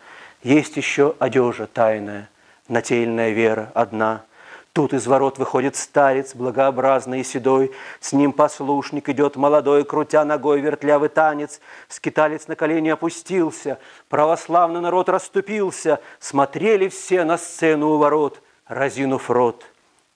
Есть еще одежа тайная, нательная вера одна – Тут из ворот выходит старец, благообразный и седой, С ним послушник идет молодой, крутя ногой вертлявый танец. Скиталец на колени опустился, православный народ расступился, Смотрели все на сцену у ворот, разинув рот.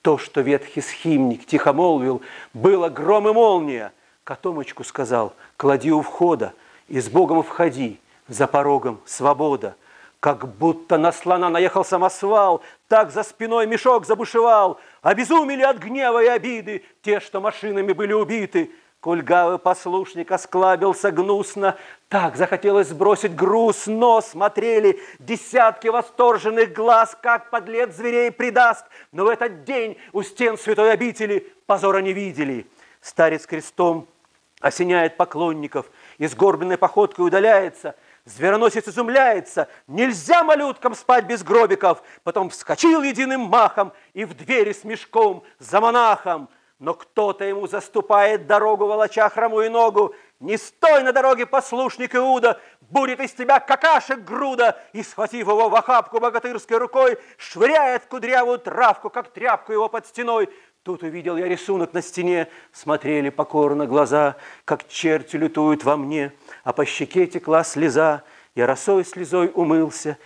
То, что ветхий схимник тихо молвил, было гром и молния. Котомочку сказал, клади у входа, и с Богом входи, за порогом свобода. Как будто на слона наехал самосвал, так за спиной мешок забушевал. Обезумели от гнева и обиды те, что машинами были убиты. Кульгавый послушник осклабился гнусно, так захотелось сбросить груз, но смотрели десятки восторженных глаз, как подлец зверей предаст. Но в этот день у стен святой обители позора не видели. Старец крестом осеняет поклонников и с горбленной походкой удаляется – Звероносец изумляется. Нельзя малюткам спать без гробиков. Потом вскочил единым махом и в двери с мешком за монахом. Но кто-то ему заступает дорогу, волоча хромую ногу. Не стой на дороге, послушник Иуда, будет из тебя какашек груда. И, схватив его в охапку богатырской рукой, швыряет кудрявую травку, как тряпку его под стеной. Тут увидел я рисунок на стене, смотрели покорно глаза, как черти лютуют во мне, а по щеке текла слеза. Я росой слезой умылся,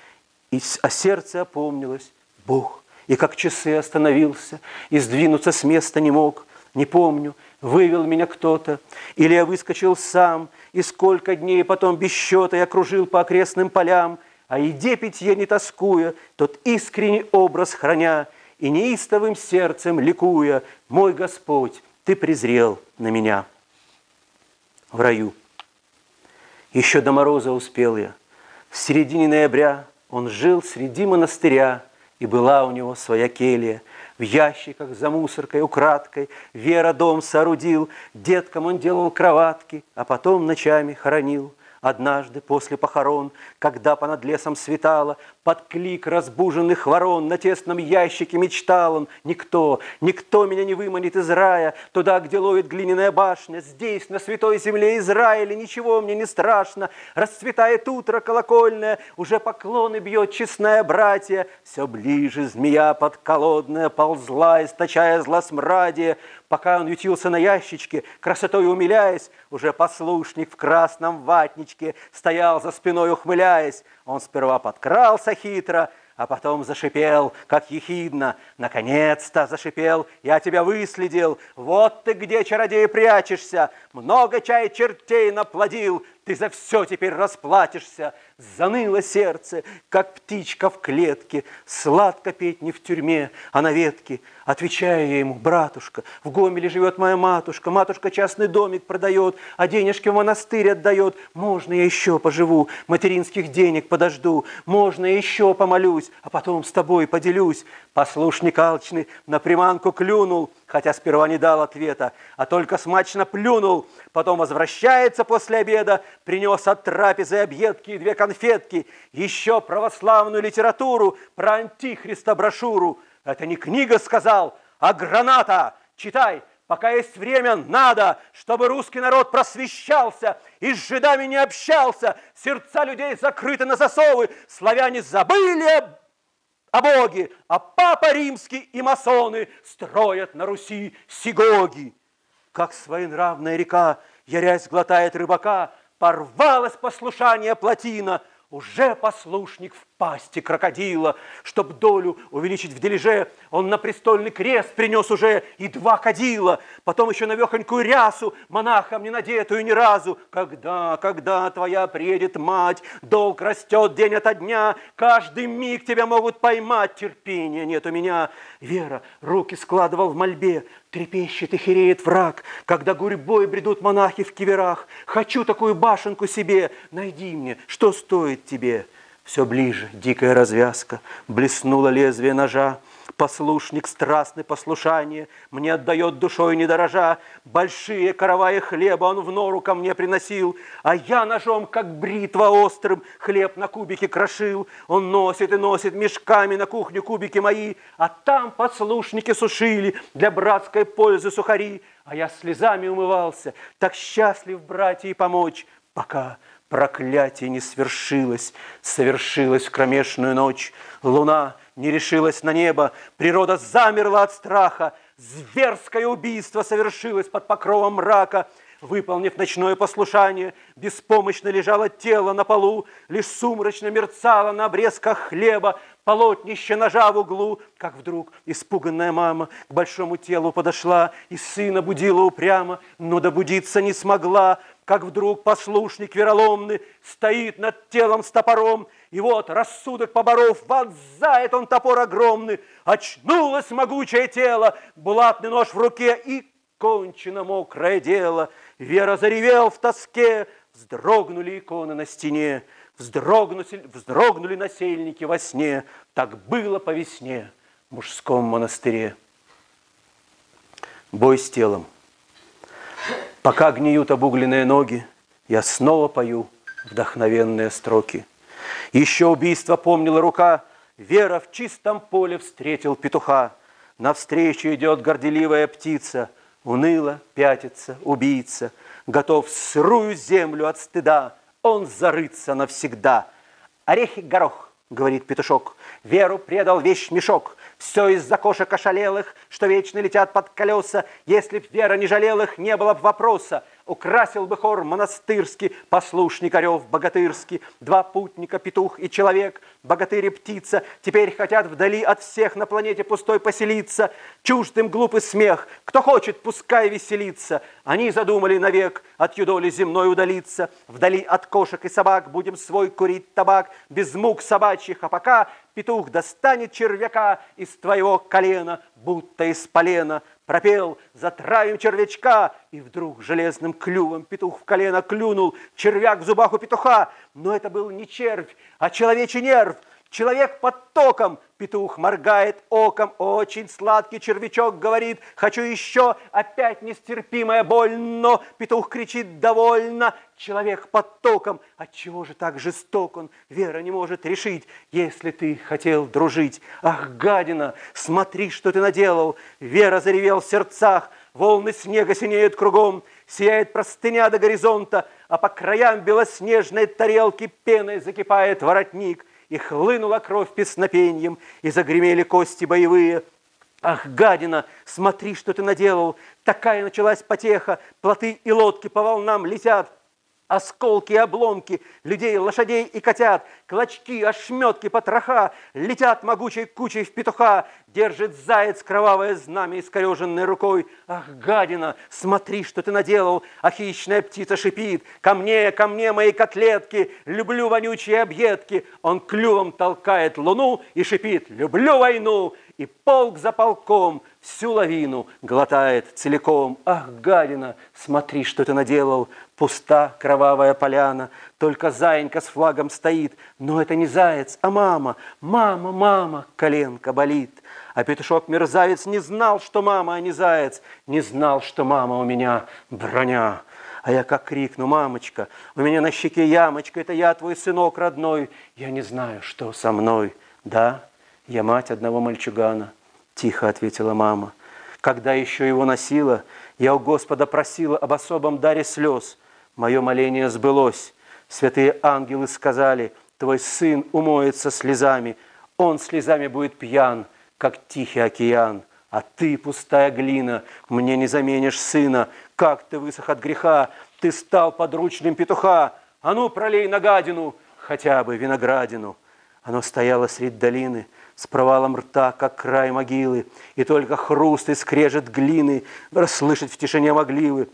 и, а сердце опомнилось. Бог, и как часы остановился, и сдвинуться с места не мог. Не помню, вывел меня кто-то, или я выскочил сам, и сколько дней потом без счета я кружил по окрестным полям, а еде питье не тоскуя, тот искренний образ храня, и неистовым сердцем ликуя, мой Господь, Ты презрел на меня. В раю. Еще до мороза успел я. В середине ноября он жил среди монастыря, и была у него своя келья. В ящиках за мусоркой украдкой Вера дом соорудил, деткам он делал кроватки, а потом ночами хоронил – Однажды после похорон, когда понад лесом светало, под клик разбуженных ворон на тесном ящике мечтал он. Никто, никто меня не выманит из рая, туда, где ловит глиняная башня. Здесь, на святой земле Израиля, ничего мне не страшно. Расцветает утро колокольное, уже поклоны бьет честная братья. Все ближе змея подколодная ползла, источая злосмрадие. Пока он ютился на ящичке, красотой умиляясь, уже послушник в красном ватничке стоял за спиной, ухмыляясь. Он сперва подкрался хитро, а потом зашипел, как ехидно. Наконец-то зашипел, я тебя выследил. Вот ты где, чародей, прячешься. много чай чертей наплодил, ты за все теперь расплатишься. Заныло сердце, как птичка в клетке, Сладко петь не в тюрьме, а на ветке. Отвечаю я ему, братушка, в Гомеле живет моя матушка, Матушка частный домик продает, а денежки в монастырь отдает. Можно я еще поживу, материнских денег подожду, Можно я еще помолюсь, а потом с тобой поделюсь. Послушник алчный на приманку клюнул, Хотя сперва не дал ответа, а только смачно плюнул. Потом возвращается после обеда, принес от трапезы объедки и две конфетки, еще православную литературу про антихриста брошюру. Это не книга сказал, а граната. Читай, пока есть время, надо, чтобы русский народ просвещался и с жидами не общался. Сердца людей закрыты на засовы, славяне забыли о Боге, а Папа Римский и масоны строят на Руси сигоги. Как своенравная река, ярясь глотает рыбака, порвалось послушание плотина – уже послушник в пасти крокодила. Чтоб долю увеличить в дележе, он на престольный крест принес уже и два кадила. Потом еще навехонькую рясу, монахом не надетую ни разу. Когда, когда твоя приедет мать, долг растет день ото дня, каждый миг тебя могут поймать, терпения нет у меня. Вера руки складывал в мольбе, Трепещет и хереет враг, когда гурьбой бредут монахи в киверах. Хочу такую башенку себе, найди мне, что стоит тебе. Все ближе, дикая развязка, блеснуло лезвие ножа. Послушник страстный послушание Мне отдает душой не дорожа. Большие караваи хлеба он в нору ко мне приносил, А я ножом, как бритва острым, Хлеб на кубики крошил. Он носит и носит мешками на кухню кубики мои, А там подслушники сушили Для братской пользы сухари. А я слезами умывался, Так счастлив братья и помочь, Пока проклятие не свершилось, Совершилась в кромешную ночь. Луна — не решилась на небо, природа замерла от страха, зверское убийство совершилось под покровом мрака. Выполнив ночное послушание, беспомощно лежало тело на полу, лишь сумрачно мерцало на обрезках хлеба, полотнище ножа в углу, как вдруг испуганная мама к большому телу подошла и сына будила упрямо, но добудиться не смогла, как вдруг послушник вероломный стоит над телом с топором и вот рассудок поборов, вонзает он топор огромный, очнулось могучее тело, булатный нож в руке, и кончено мокрое дело. Вера заревел в тоске, вздрогнули иконы на стене, вздрогнули, вздрогнули насельники во сне. Так было по весне в мужском монастыре. Бой с телом. Пока гниют обугленные ноги, я снова пою вдохновенные строки – еще убийство помнила рука, Вера в чистом поле встретил петуха. Навстречу идет горделивая птица, Уныло пятится убийца, Готов сырую землю от стыда, Он зарыться навсегда. Орехи горох, говорит петушок, Веру предал вещь мешок, все из-за кошек ошалелых, Что вечно летят под колеса, Если б Вера не жалел их, не было б вопроса — Украсил бы хор монастырский, послушник орев богатырский, Два путника, петух и человек, богатырь и птица, Теперь хотят вдали от всех на планете пустой поселиться. Чуждым глупый смех, кто хочет, пускай веселится. Они задумали навек от юдоли земной удалиться. Вдали от кошек и собак будем свой курить табак, Без мук собачьих, а пока петух достанет червяка из твоего колена, будто из полена, пропел «Затравим червячка!» И вдруг железным клювом петух в колено клюнул, червяк в зубах у петуха. Но это был не червь, а человечий нерв – Человек под током, петух моргает оком, очень сладкий червячок говорит, хочу еще, опять нестерпимая боль, но петух кричит довольно, человек под током, отчего же так жесток он, Вера не может решить, если ты хотел дружить. Ах, гадина, смотри, что ты наделал, Вера заревел в сердцах, волны снега синеют кругом, сияет простыня до горизонта, а по краям белоснежной тарелки пеной закипает воротник – и хлынула кровь песнопеньем, и загремели кости боевые. Ах, гадина, смотри, что ты наделал! Такая началась потеха, плоты и лодки по волнам летят. Осколки и обломки людей, лошадей и котят, Клочки, ошметки, потроха Летят могучей кучей в петуха. Держит заяц кровавое знамя искореженной рукой. Ах, гадина, смотри, что ты наделал! А хищная птица шипит. Ко мне, ко мне, мои котлетки! Люблю вонючие объедки! Он клювом толкает луну и шипит. Люблю войну! И полк за полком всю лавину глотает целиком. Ах, гадина, смотри, что ты наделал! Пуста кровавая поляна, только заинька с флагом стоит. Но это не заяц, а мама. Мама, мама, коленка болит. А петушок-мерзавец не знал, что мама, а не заяц. Не знал, что мама у меня броня. А я как крикну, мамочка, у меня на щеке ямочка, это я твой сынок родной. Я не знаю, что со мной. Да, я мать одного мальчугана, тихо ответила мама. Когда еще его носила, я у Господа просила об особом даре слез – Мое моление сбылось. Святые ангелы сказали, твой сын умоется слезами. Он слезами будет пьян, как тихий океан. А ты, пустая глина, мне не заменишь сына. Как ты высох от греха, ты стал подручным петуха. А ну, пролей на гадину, хотя бы виноградину. Оно стояло средь долины, с провалом рта, как край могилы, и только хруст и скрежет глины расслышать в тишине могли вы.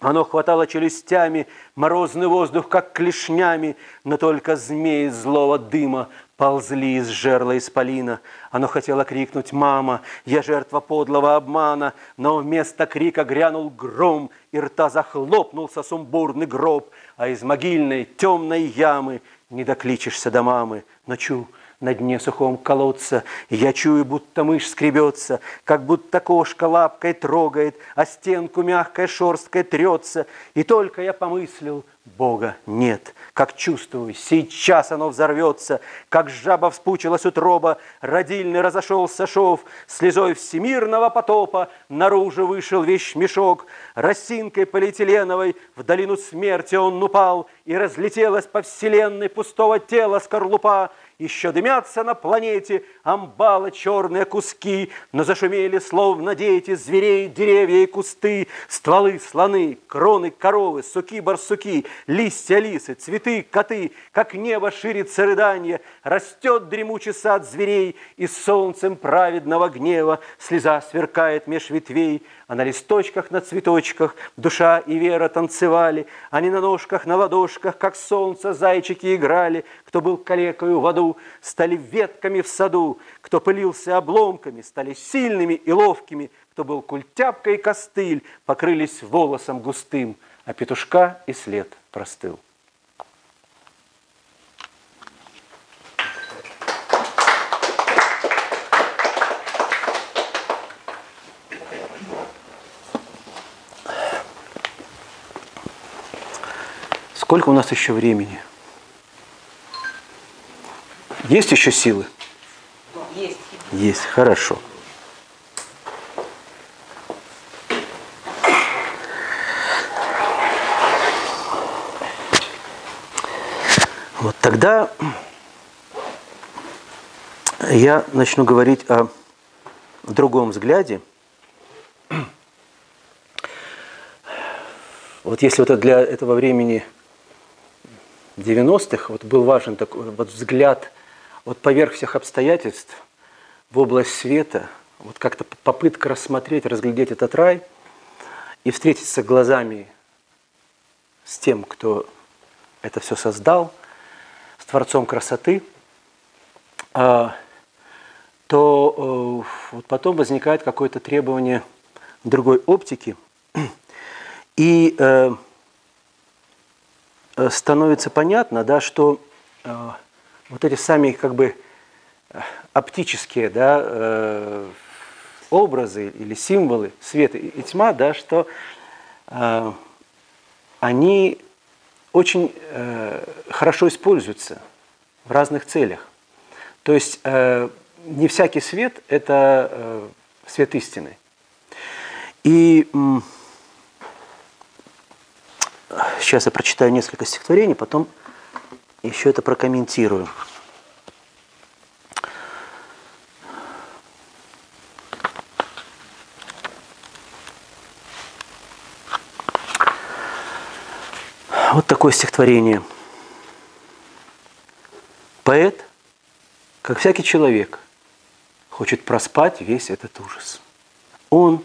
Оно хватало челюстями, морозный воздух, как клешнями, но только змеи злого дыма ползли из жерла исполина. Оно хотело крикнуть «Мама, я жертва подлого обмана!» Но вместо крика грянул гром, и рта захлопнулся сумбурный гроб, а из могильной темной ямы не докличешься до мамы. Но чу, на дне сухом колодца. Я чую, будто мышь скребется, как будто кошка лапкой трогает, а стенку мягкой шерсткой трется. И только я помыслил, Бога нет. Как чувствую, сейчас оно взорвется, как жаба вспучилась утроба, родильный разошелся шов, слезой всемирного потопа наружу вышел вещь мешок, росинкой полиэтиленовой в долину смерти он упал, и разлетелась по вселенной пустого тела скорлупа, еще дымятся на планете амбалы черные куски, но зашумели, словно дети, зверей, деревья и кусты, стволы, слоны, кроны, коровы, суки, барсуки, листья, лисы, цветы, коты, как небо ширится рыдание, растет дремучий сад зверей, и солнцем праведного гнева слеза сверкает меж ветвей, а на листочках, на цветочках душа и вера танцевали, они на ножках, на ладошках, как солнце, зайчики играли, кто был калекою в аду, стали ветками в саду, кто пылился обломками, стали сильными и ловкими, кто был культяпкой костыль, покрылись волосом густым, а петушка и след простыл. Сколько у нас еще времени? Есть еще силы? Есть. Есть, хорошо. Вот тогда я начну говорить о другом взгляде. Вот если вот для этого времени 90-х вот был важен такой вот взгляд вот поверх всех обстоятельств в область света, вот как-то попытка рассмотреть, разглядеть этот рай и встретиться глазами с тем, кто это все создал, с Творцом красоты, а, то э, вот потом возникает какое-то требование другой оптики. <clears throat> И э, э, становится понятно, да, что вот эти сами как бы оптические да, образы или символы света и тьма, да, что они очень э, хорошо используются в разных целях. То есть э, не всякий свет – это э, свет истины. И сейчас я прочитаю несколько стихотворений, потом еще это прокомментирую. Вот такое стихотворение. Поэт, как всякий человек, хочет проспать весь этот ужас. Он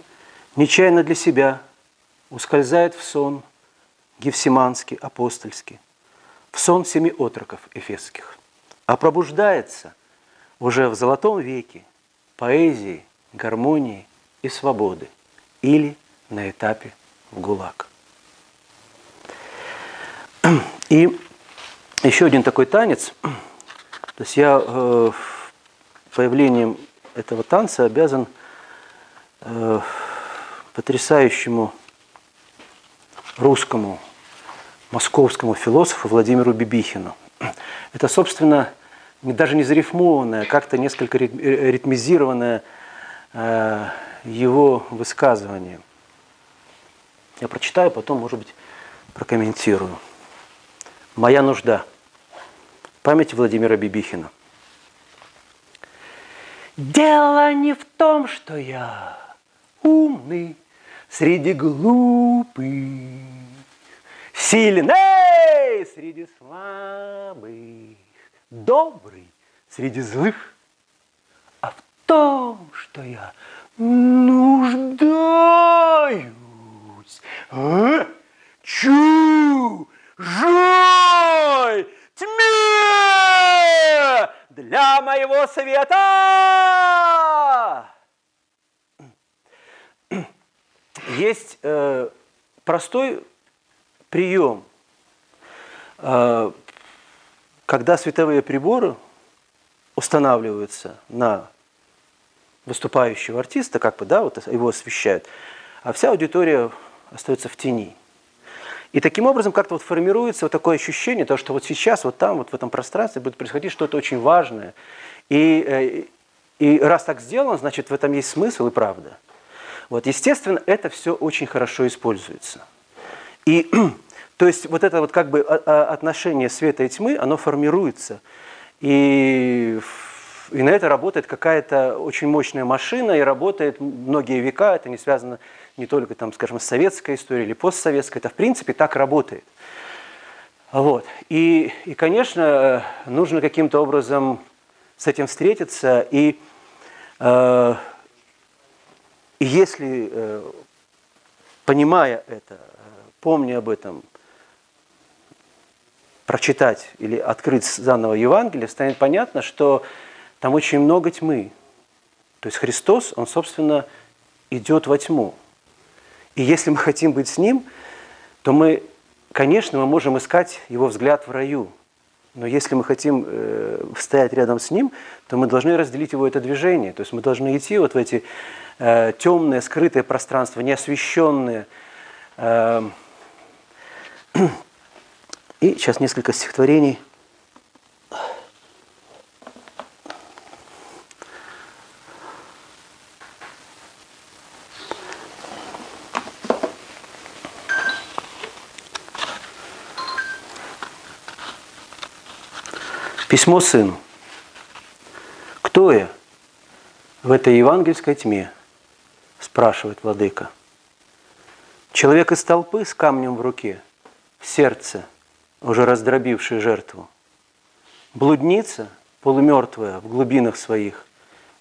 нечаянно для себя ускользает в сон гефсиманский, апостольский, в сон семи отроков эфесских, а пробуждается уже в золотом веке поэзии, гармонии и свободы или на этапе в ГУЛАГ. И еще один такой танец. То есть я э, появлением этого танца обязан э, потрясающему русскому московскому философу Владимиру Бибихину. Это, собственно, даже не зарифмованное, как-то несколько ритмизированное э, его высказывание. Я прочитаю, потом, может быть, прокомментирую. «Моя нужда». Память Владимира Бибихина. Дело не в том, что я умный среди глупых, сильный среди слабых, добрый среди злых, а в том, что я нуждаюсь в чужой тьме для моего света. Есть э, простой прием, э, когда световые приборы устанавливаются на выступающего артиста, как бы, да, вот его освещают, а вся аудитория остается в тени. И таким образом как-то вот формируется вот такое ощущение, то, что вот сейчас, вот там, вот в этом пространстве будет происходить что-то очень важное. И, э, и раз так сделано, значит, в этом есть смысл и правда. Вот, естественно, это все очень хорошо используется. И <clears throat> то есть вот это вот как бы а, а, отношение света и тьмы, оно формируется. И, и на это работает какая-то очень мощная машина, и работает многие века, это не связано не только, там, скажем, с советской историей или постсоветской, это в принципе так работает. Вот. И, и, конечно, нужно каким-то образом с этим встретиться. И, э, и если, э, понимая это, помня об этом, прочитать или открыть заново Евангелие, станет понятно, что там очень много тьмы. То есть Христос, Он, собственно, идет во тьму. И если мы хотим быть с Ним, то мы, конечно, мы можем искать Его взгляд в раю. Но если мы хотим э, стоять рядом с Ним, то мы должны разделить Его это движение. То есть мы должны идти вот в эти э, темные, скрытые пространства, неосвещенные. Э, <clears throat> и сейчас несколько стихотворений – Письмо сыну. Кто я в этой евангельской тьме? Спрашивает владыка. Человек из толпы с камнем в руке, в сердце, уже раздробивший жертву. Блудница, полумертвая в глубинах своих,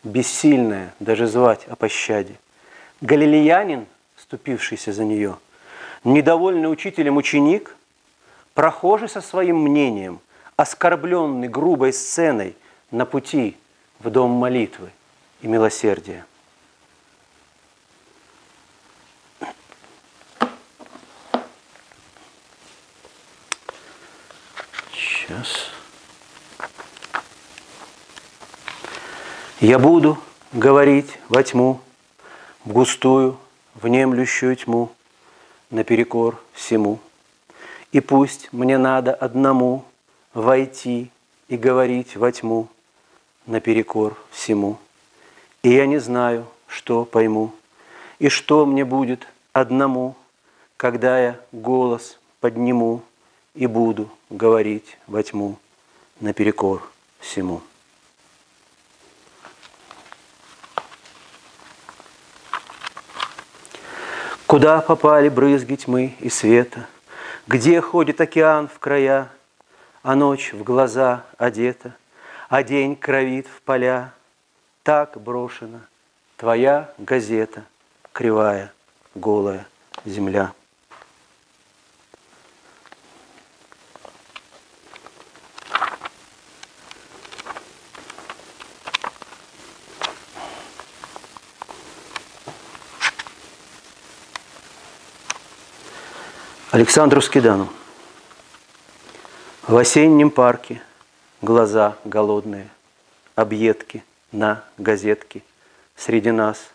бессильная даже звать о пощаде. Галилеянин, ступившийся за нее, недовольный учителем ученик, прохожий со своим мнением – оскорбленный грубой сценой на пути в дом молитвы и милосердия. Сейчас. Я буду говорить во тьму, в густую, внемлющую тьму, наперекор всему. И пусть мне надо одному войти и говорить во тьму наперекор всему. И я не знаю, что пойму, и что мне будет одному, когда я голос подниму и буду говорить во тьму наперекор всему. Куда попали брызги тьмы и света? Где ходит океан в края, а ночь в глаза одета, а день кровит в поля, так брошена твоя газета, кривая, голая земля. Александру Скидану. В осеннем парке глаза голодные, объедки на газетке. Среди нас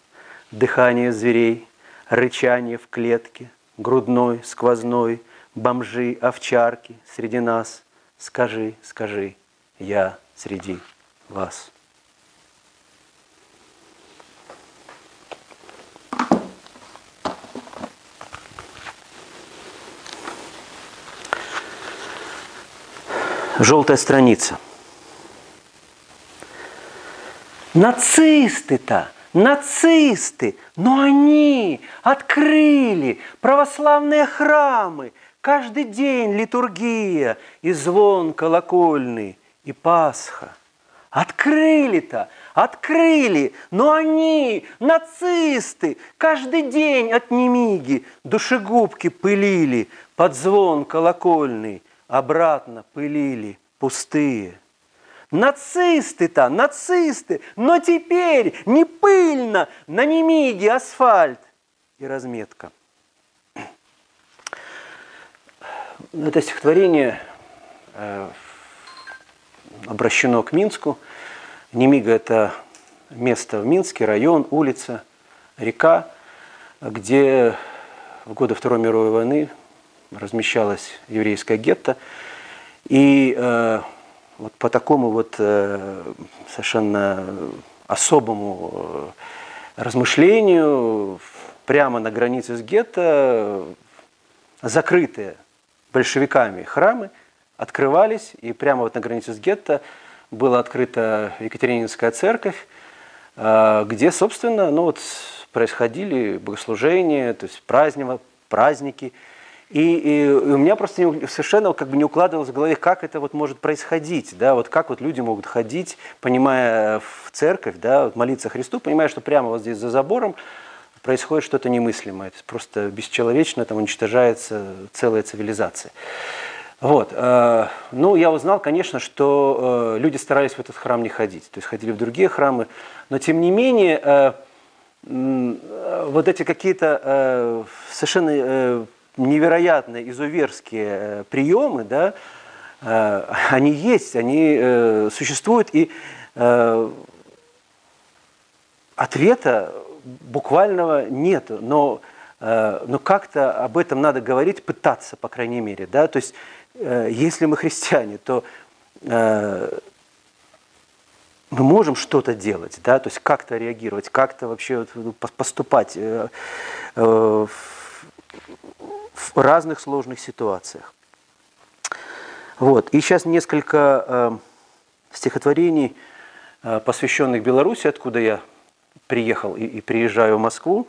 дыхание зверей, рычание в клетке, грудной, сквозной, бомжи, овчарки среди нас. Скажи, скажи, я среди вас. Желтая страница. Нацисты-то, нацисты, но они открыли православные храмы. Каждый день литургия и звон колокольный, и Пасха. Открыли-то, открыли, но они, нацисты, каждый день от немиги душегубки пылили под звон колокольный – обратно пылили пустые. Нацисты-то, нацисты, но теперь не пыльно, на немиге асфальт и разметка. Это стихотворение э, обращено к Минску. Немига – это место в Минске, район, улица, река, где в годы Второй мировой войны размещалось еврейское гетто. И э, вот по такому вот э, совершенно особому э, размышлению прямо на границе с гетто закрытые большевиками храмы открывались, и прямо вот на границе с гетто была открыта Екатерининская церковь, э, где, собственно, ну вот происходили богослужения, то есть праздники, праздники и, и у меня просто не, совершенно как бы не укладывалось в голове, как это вот может происходить, да, вот как вот люди могут ходить, понимая в церковь, да, вот молиться Христу, понимая, что прямо вот здесь за забором происходит что-то немыслимое, это просто бесчеловечно, там уничтожается целая цивилизация. Вот. Э, ну, я узнал, конечно, что э, люди старались в этот храм не ходить, то есть ходили в другие храмы, но тем не менее э, вот эти какие-то совершенно невероятные изуверские э, приемы, да, э, они есть, они э, существуют, и ответа буквального нет, но, но как-то об этом надо говорить, пытаться, по крайней мере. Да? То есть, если мы христиане, то мы можем что-то делать, да? то есть как-то реагировать, как-то вообще поступать в в разных сложных ситуациях. Вот. И сейчас несколько э, стихотворений, э, посвященных Беларуси, откуда я приехал и, и приезжаю в Москву.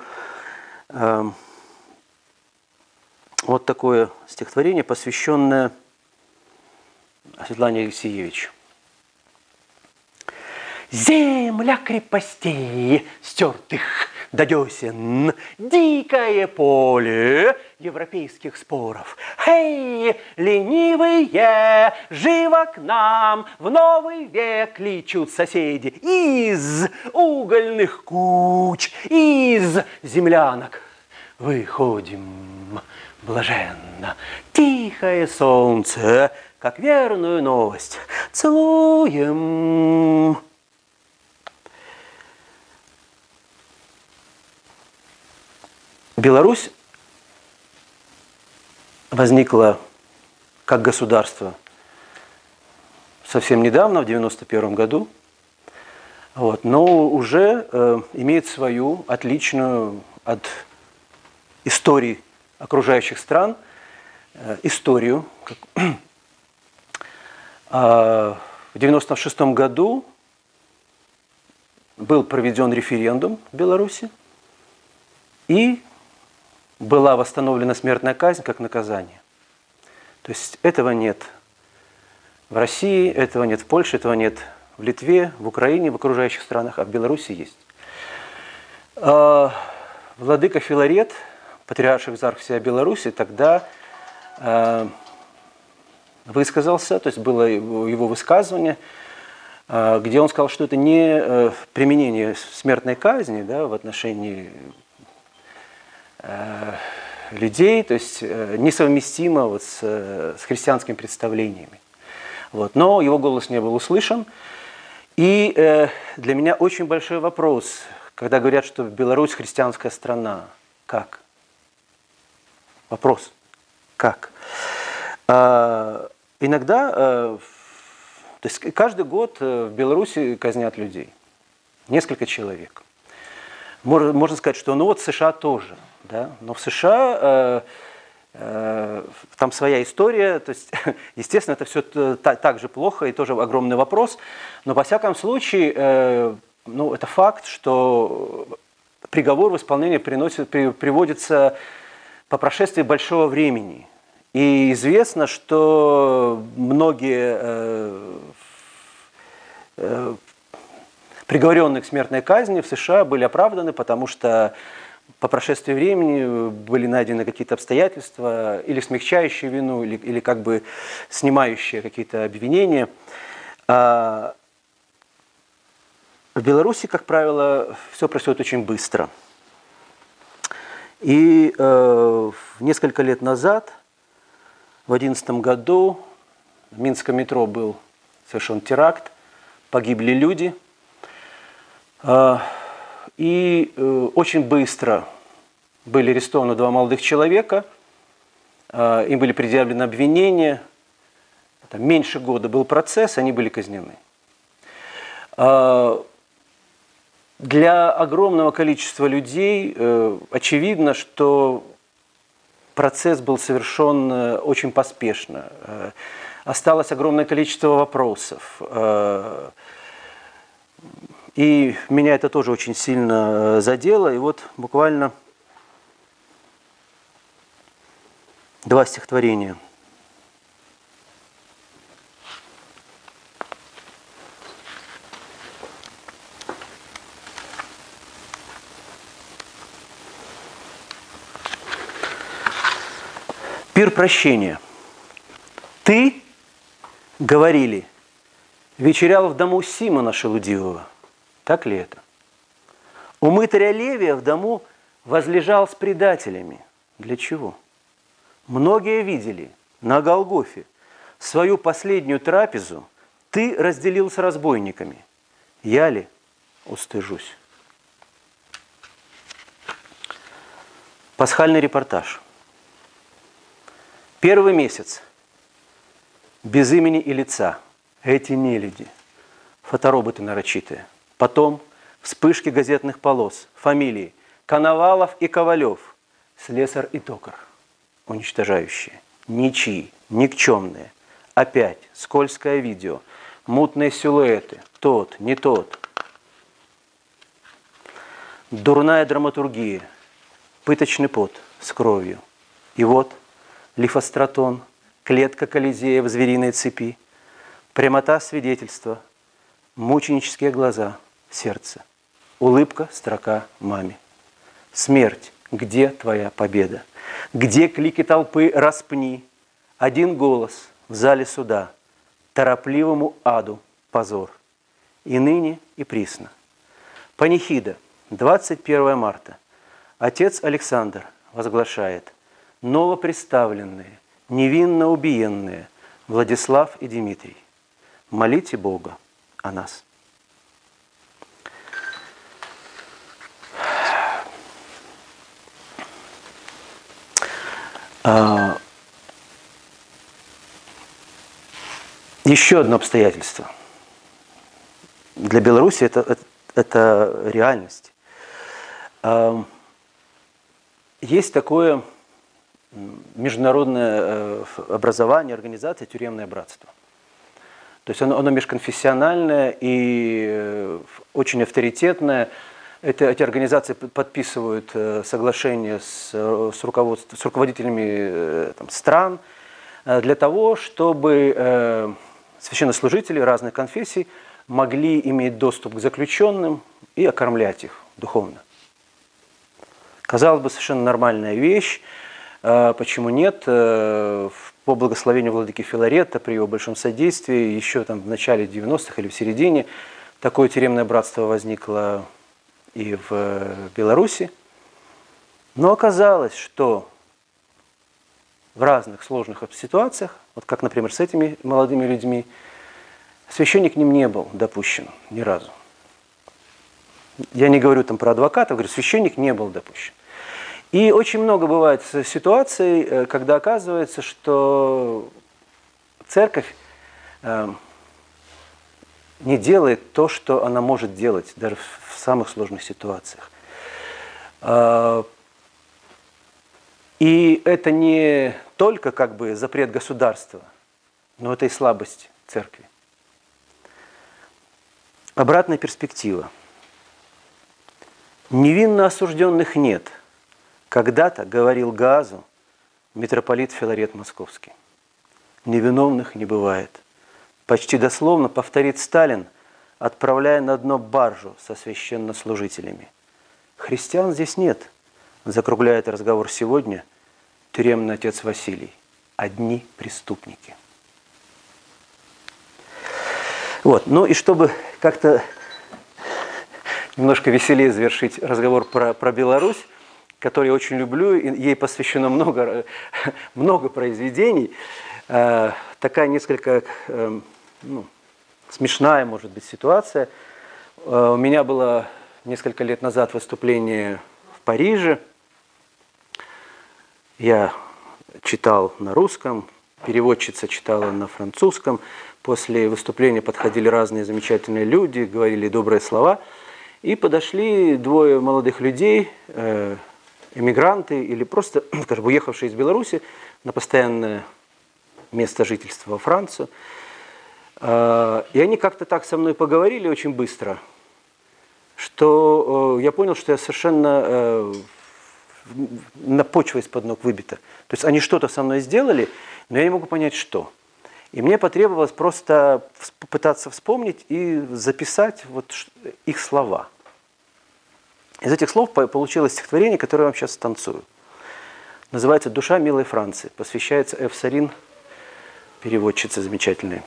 Э, вот такое стихотворение, посвященное Светлане Алексеевич. Земля крепостей стертых до десен, дикое поле европейских споров. Эй, ленивые, живо к нам, в новый век лечут соседи из угольных куч, из землянок. Выходим блаженно, тихое солнце, как верную новость, целуем Беларусь возникла как государство совсем недавно, в 1991 году, вот, но уже э, имеет свою отличную от истории окружающих стран э, историю. <clears throat> А, в 1996 году был проведен референдум в Беларуси, и была восстановлена смертная казнь как наказание. То есть этого нет в России, этого нет в Польше, этого нет в Литве, в Украине, в окружающих странах, а в Беларуси есть. А, владыка Филарет, патриарх Экзарх всей Беларуси, тогда а, высказался, то есть было его высказывание, а, где он сказал, что это не э, применение смертной казни да, в отношении людей, то есть э, несовместимо вот с, с христианскими представлениями. Вот. Но его голос не был услышан. И э, для меня очень большой вопрос, когда говорят, что Беларусь христианская страна. Как? Вопрос. Как? А, иногда, э, то есть каждый год э, в Беларуси казнят людей. Несколько человек. Можно, сказать, что ну вот США тоже. Да? Но в США э, э, там своя история, то есть, <laughs> естественно, это все так, же плохо и тоже огромный вопрос, но во всяком случае, э, ну, это факт, что приговор в исполнение приносит, при, приводится по прошествии большого времени. И известно, что многие приговоренные к смертной казни в США были оправданы, потому что по прошествии времени были найдены какие-то обстоятельства, или смягчающие вину, или, или как бы снимающие какие-то обвинения. А в Беларуси, как правило, все происходит очень быстро. И э, несколько лет назад, в 2011 году, в Минском метро был совершен теракт, погибли люди. Э, и э, очень быстро были арестованы два молодых человека, э, им были предъявлены обвинения, там, меньше года был процесс, они были казнены. Э, для огромного количества людей э, очевидно, что процесс был совершен э, очень поспешно. Э, осталось огромное количество вопросов. Э, и меня это тоже очень сильно э, задело. И вот буквально два стихотворения. Пир прощения. Ты, говорили, вечерял в дому Симона Шелудивого – так ли это? У мытаря Левия в дому возлежал с предателями. Для чего? Многие видели на Голгофе свою последнюю трапезу ты разделил с разбойниками. Я ли устыжусь? Пасхальный репортаж. Первый месяц. Без имени и лица. Эти нелюди. Фотороботы нарочитые – Потом вспышки газетных полос, фамилии Коновалов и Ковалев, слесарь и токар, уничтожающие, ничьи, никчемные. Опять скользкое видео, мутные силуэты, тот, не тот. Дурная драматургия, пыточный пот с кровью. И вот лифостратон, клетка Колизея в звериной цепи, прямота свидетельства, мученические глаза – сердце. Улыбка, строка маме. Смерть, где твоя победа? Где клики толпы распни? Один голос в зале суда, торопливому аду позор. И ныне, и присно. Панихида, 21 марта. Отец Александр возглашает новоприставленные, невинно убиенные Владислав и Дмитрий. Молите Бога о нас. Еще одно обстоятельство. Для Беларуси это, это, это реальность. А, есть такое международное э, образование, организация «Тюремное братство». То есть оно, оно межконфессиональное и э, очень авторитетное – это, эти организации подписывают э, соглашения с, э, с, руководством, с руководителями э, там, стран, для того, чтобы священнослужители разных конфессий могли иметь доступ к заключенным и окормлять их духовно. Казалось бы, совершенно нормальная вещь. Почему нет? По благословению владыки Филарета при его большом содействии еще там в начале 90-х или в середине такое тюремное братство возникло и в Беларуси. Но оказалось, что в разных сложных ситуациях, вот как, например, с этими молодыми людьми, священник к ним не был допущен ни разу. Я не говорю там про адвоката, говорю, священник не был допущен. И очень много бывает ситуаций, э, когда оказывается, что церковь э, не делает то, что она может делать даже в самых сложных ситуациях. Э, и это не только как бы запрет государства, но это и слабость церкви. Обратная перспектива. Невинно осужденных нет. Когда-то говорил Газу митрополит Филарет Московский. Невиновных не бывает. Почти дословно повторит Сталин, отправляя на дно баржу со священнослужителями. Христиан здесь нет – закругляет разговор сегодня тюремный отец Василий. Одни преступники. Вот. Ну и чтобы как-то немножко веселее завершить разговор про, про Беларусь, который я очень люблю, и ей посвящено много, <laughs> много произведений, э, такая несколько э, ну, смешная, может быть, ситуация. Э, у меня было несколько лет назад выступление в Париже – я читал на русском, переводчица читала на французском. После выступления подходили разные замечательные люди, говорили добрые слова. И подошли двое молодых людей, э, эмигранты или просто, <clears throat> скажем, уехавшие из Беларуси на постоянное место жительства во Францию. Э, и они как-то так со мной поговорили очень быстро, что э, я понял, что я совершенно на почва из-под ног выбита. То есть они что-то со мной сделали, но я не могу понять, что. И мне потребовалось просто попытаться вспомнить и записать вот их слова. Из этих слов получилось стихотворение, которое я вам сейчас станцую. Называется «Душа милой Франции». Посвящается Эф Сарин, переводчице замечательной.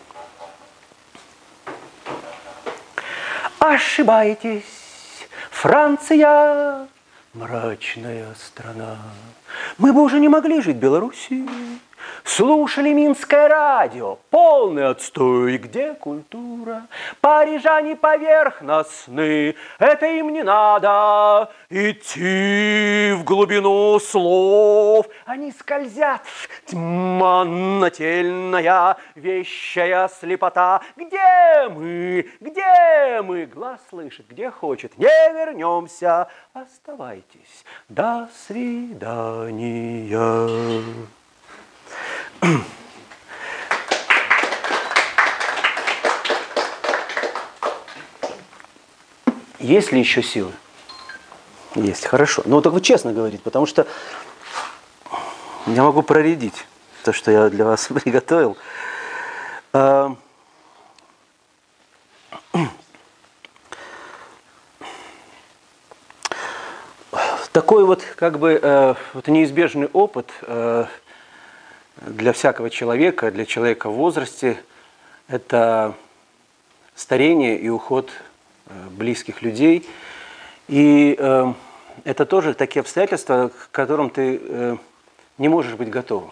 Ошибаетесь, Франция, мрачная страна. Мы бы уже не могли жить в Беларуси. Слушали Минское радио, полный отстой, где культура? Парижане поверхностны, это им не надо идти в глубину слов. Они скользят, тьма нательная, вещая слепота. Где мы, где мы? Глаз слышит, где хочет, не вернемся. Оставайтесь, до свидания. <clears throat> Есть ли еще силы? Есть, хорошо. Ну, так вы честно говорите, потому что я могу проредить то, что я для вас <laughs> приготовил. А, <clears throat> такой вот как бы э, вот неизбежный опыт э, для всякого человека, для человека в возрасте, это старение и уход э, близких людей. И э, это тоже такие обстоятельства, к которым ты э, не можешь быть готовым.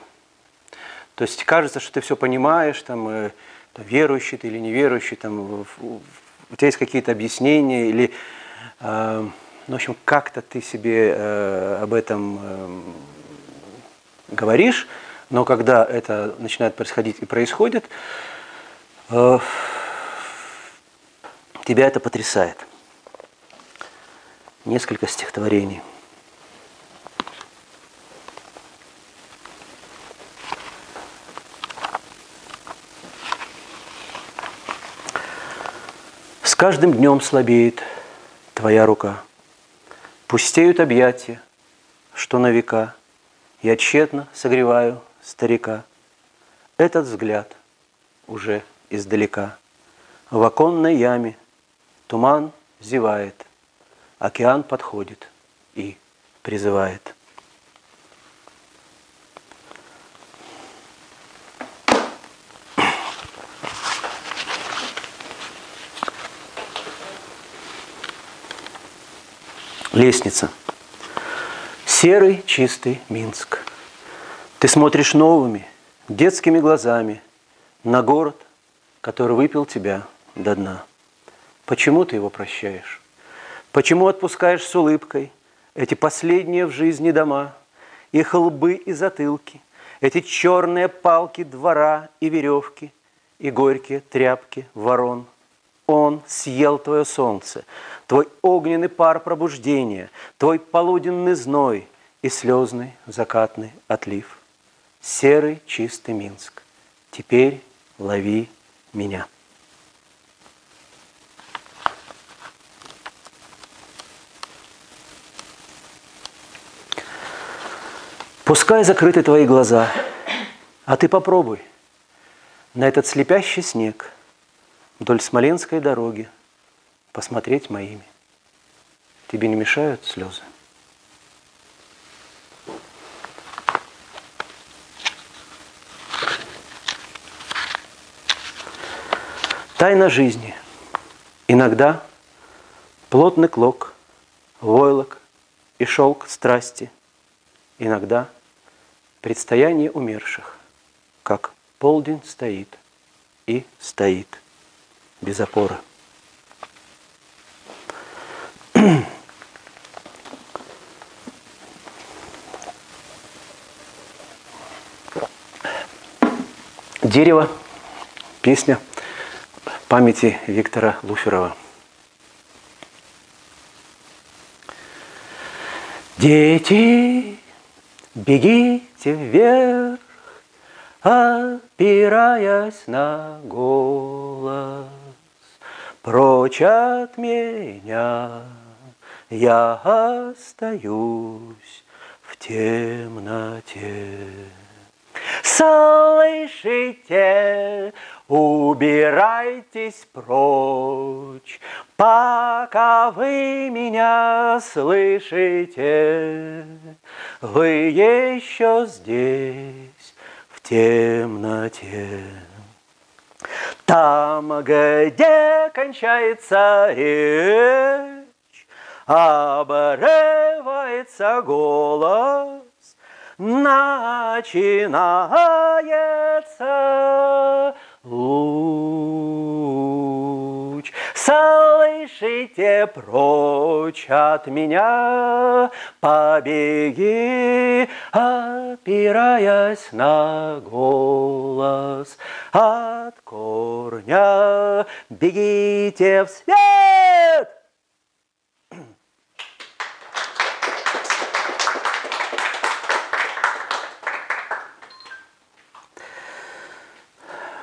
То есть кажется, что ты все понимаешь, там, э, верующий ты или неверующий, там, у тебя есть какие-то объяснения, или, э, ну, в общем, как-то ты себе э, об этом э, говоришь, но когда это начинает происходить и происходит, э, тебя это потрясает. Несколько стихотворений. С каждым днем слабеет твоя рука, Пустеют объятия, что на века Я тщетно согреваю старика. Этот взгляд уже издалека. В оконной яме туман зевает, океан подходит и призывает. Лестница. Серый, чистый Минск. Ты смотришь новыми, детскими глазами на город, который выпил тебя до дна. Почему ты его прощаешь? Почему отпускаешь с улыбкой эти последние в жизни дома, их лбы и затылки, эти черные палки двора и веревки, и горькие тряпки ворон? Он съел твое солнце, твой огненный пар пробуждения, твой полуденный зной и слезный закатный отлив. Серый чистый Минск, теперь лови меня. Пускай закрыты твои глаза, а ты попробуй на этот слепящий снег вдоль Смоленской дороги посмотреть моими. Тебе не мешают слезы? Тайна жизни. Иногда плотный клок, войлок и шелк страсти. Иногда предстояние умерших, как полдень стоит и стоит без опоры. Дерево, песня памяти Виктора Луферова. Дети, бегите вверх, опираясь на голос, прочь от меня я остаюсь в темноте. Слышите, убирайтесь прочь, пока вы меня слышите, вы еще здесь, в темноте. Там, где кончается речь, обрывается голос, начинается луч. Слышите прочь от меня, побеги, опираясь на голос. От корня бегите в свет,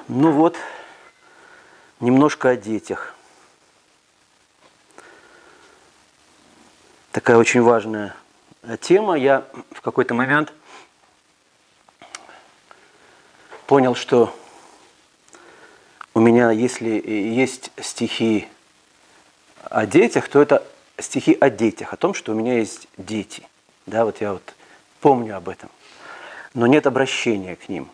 Ну вот, немножко о детях. Такая очень важная тема. Я в какой-то момент понял, что у меня, если есть стихи о детях, то это стихи о детях, о том, что у меня есть дети. Да, вот я вот помню об этом. Но нет обращения к ним –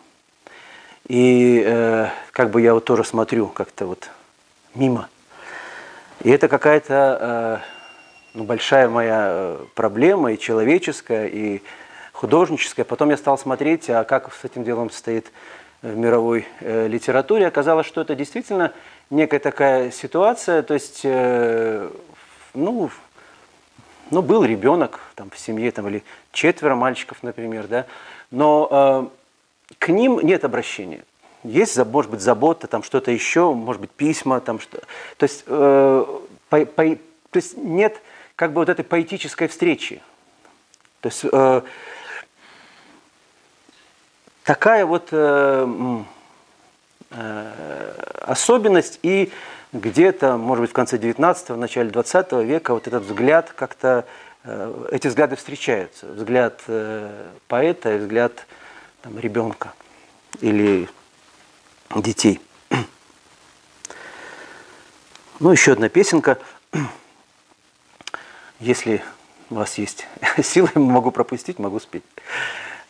и э, как бы я вот тоже смотрю как-то вот мимо. И это какая-то э, ну, большая моя э, проблема и человеческая, и художническая. Потом я стал смотреть, а как с этим делом стоит в мировой э, литературе. Оказалось, что это действительно некая такая ситуация, то есть, э, ну, ну, был ребенок там, в семье, там, или четверо мальчиков, например, да, но э, к ним нет обращения. Есть, может быть, забота, там что-то еще, может быть, письма, там что. То есть, э, по, по, то есть нет как бы вот этой поэтической встречи. То есть э, такая вот э, э, особенность и где-то, может быть, в конце 19-го, начале 20 века вот этот взгляд как-то, э, эти взгляды встречаются. Взгляд э, поэта и взгляд там, ребенка или детей. Ну, еще одна песенка. Если у вас есть <laughs> силы, могу пропустить, могу спеть.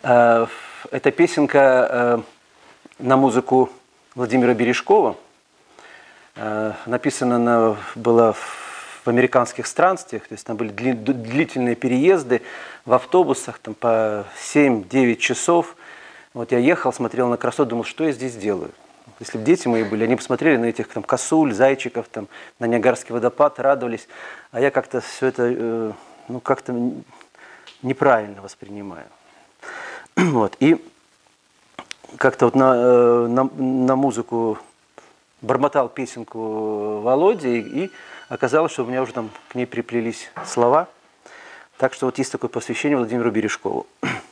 Э, эта песенка э, на музыку Владимира Бережкова. Э, написана она была в американских странствиях, то есть там были длительные переезды в автобусах там, по 7-9 часов. Вот я ехал, смотрел на красоту, думал, что я здесь делаю. Если бы дети мои были, они посмотрели на этих там косуль, зайчиков, там, на Ниагарский водопад, радовались. А я как-то все это, э, ну, как-то неправильно воспринимаю. <clears throat> Вот. И как-то вот на, э, на, на музыку бормотал песенку Володи, и, и оказалось, что у меня уже там к ней приплелись слова. Так что вот есть такое посвящение Владимиру Бережкову. <clears throat>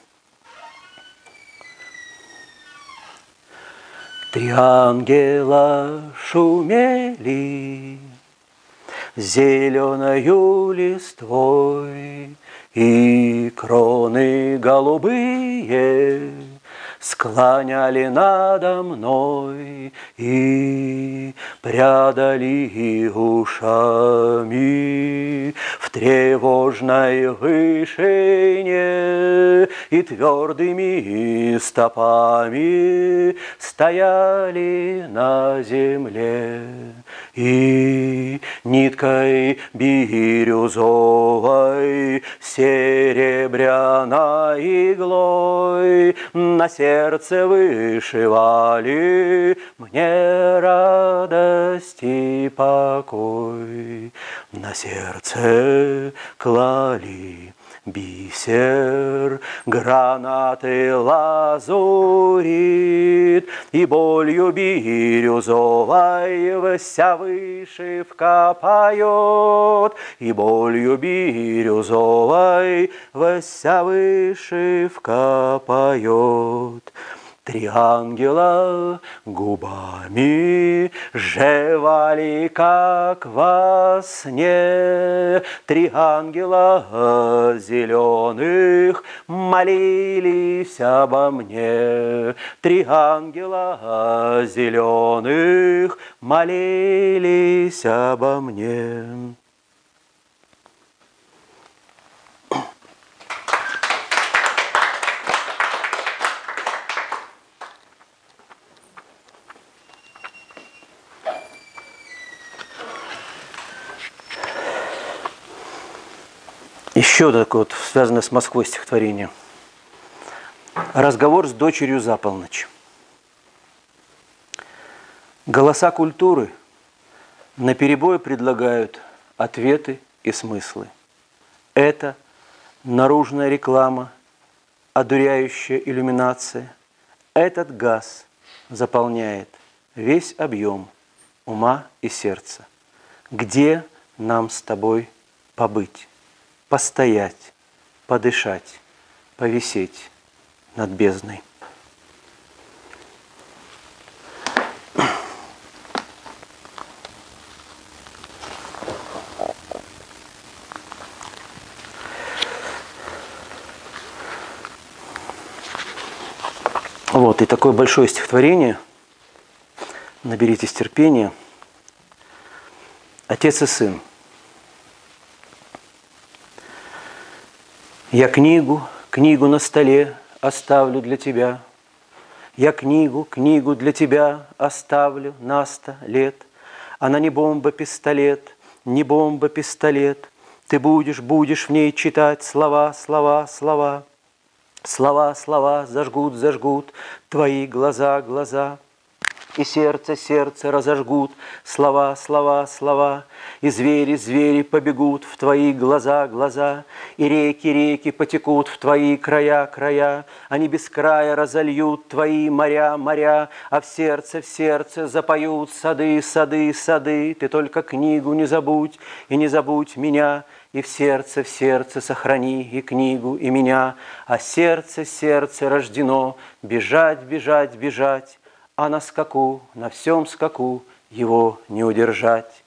Три ангела шумели зеленою листвой, И кроны голубые склоняли надо мной и прядали ушами. В тревожной вышине и твердыми стопами стояли на земле и ниткой бирюзовой серебряной иглой на сердце вышивали мне радость и покой. На сердце клали бисер, гранаты лазурит, И болью бирюзовой вся вышивка поет, И болью бирюзовой вся вышивка поет. Три ангела губами жевали, как во сне. Три ангела зеленых молились обо мне. Три ангела зеленых молились обо мне. Еще такое вот, связанное с Москвой стихотворение. Разговор с дочерью за полночь. Голоса культуры на перебой предлагают ответы и смыслы. Это наружная реклама, одуряющая иллюминация. Этот газ заполняет весь объем ума и сердца. Где нам с тобой побыть? Постоять, подышать, повисеть над бездной. Вот, и такое большое стихотворение. Наберитесь терпения. Отец и сын – Я книгу, книгу на столе оставлю для тебя. Я книгу, книгу для тебя оставлю на сто лет. Она не бомба-пистолет, не бомба-пистолет. Ты будешь, будешь в ней читать слова, слова, слова. Слова, слова зажгут, зажгут твои глаза, глаза и сердце, сердце разожгут, слова, слова, слова, и звери, звери побегут в твои глаза, глаза, и реки, реки потекут в твои края, края, они без края разольют твои моря, моря, а в сердце, в сердце запоют сады, сады, сады, ты только книгу не забудь, и не забудь меня, и в сердце, в сердце сохрани и книгу, и меня, а сердце, сердце рождено. Бежать, бежать, бежать, а на скаку, на всем скаку его не удержать.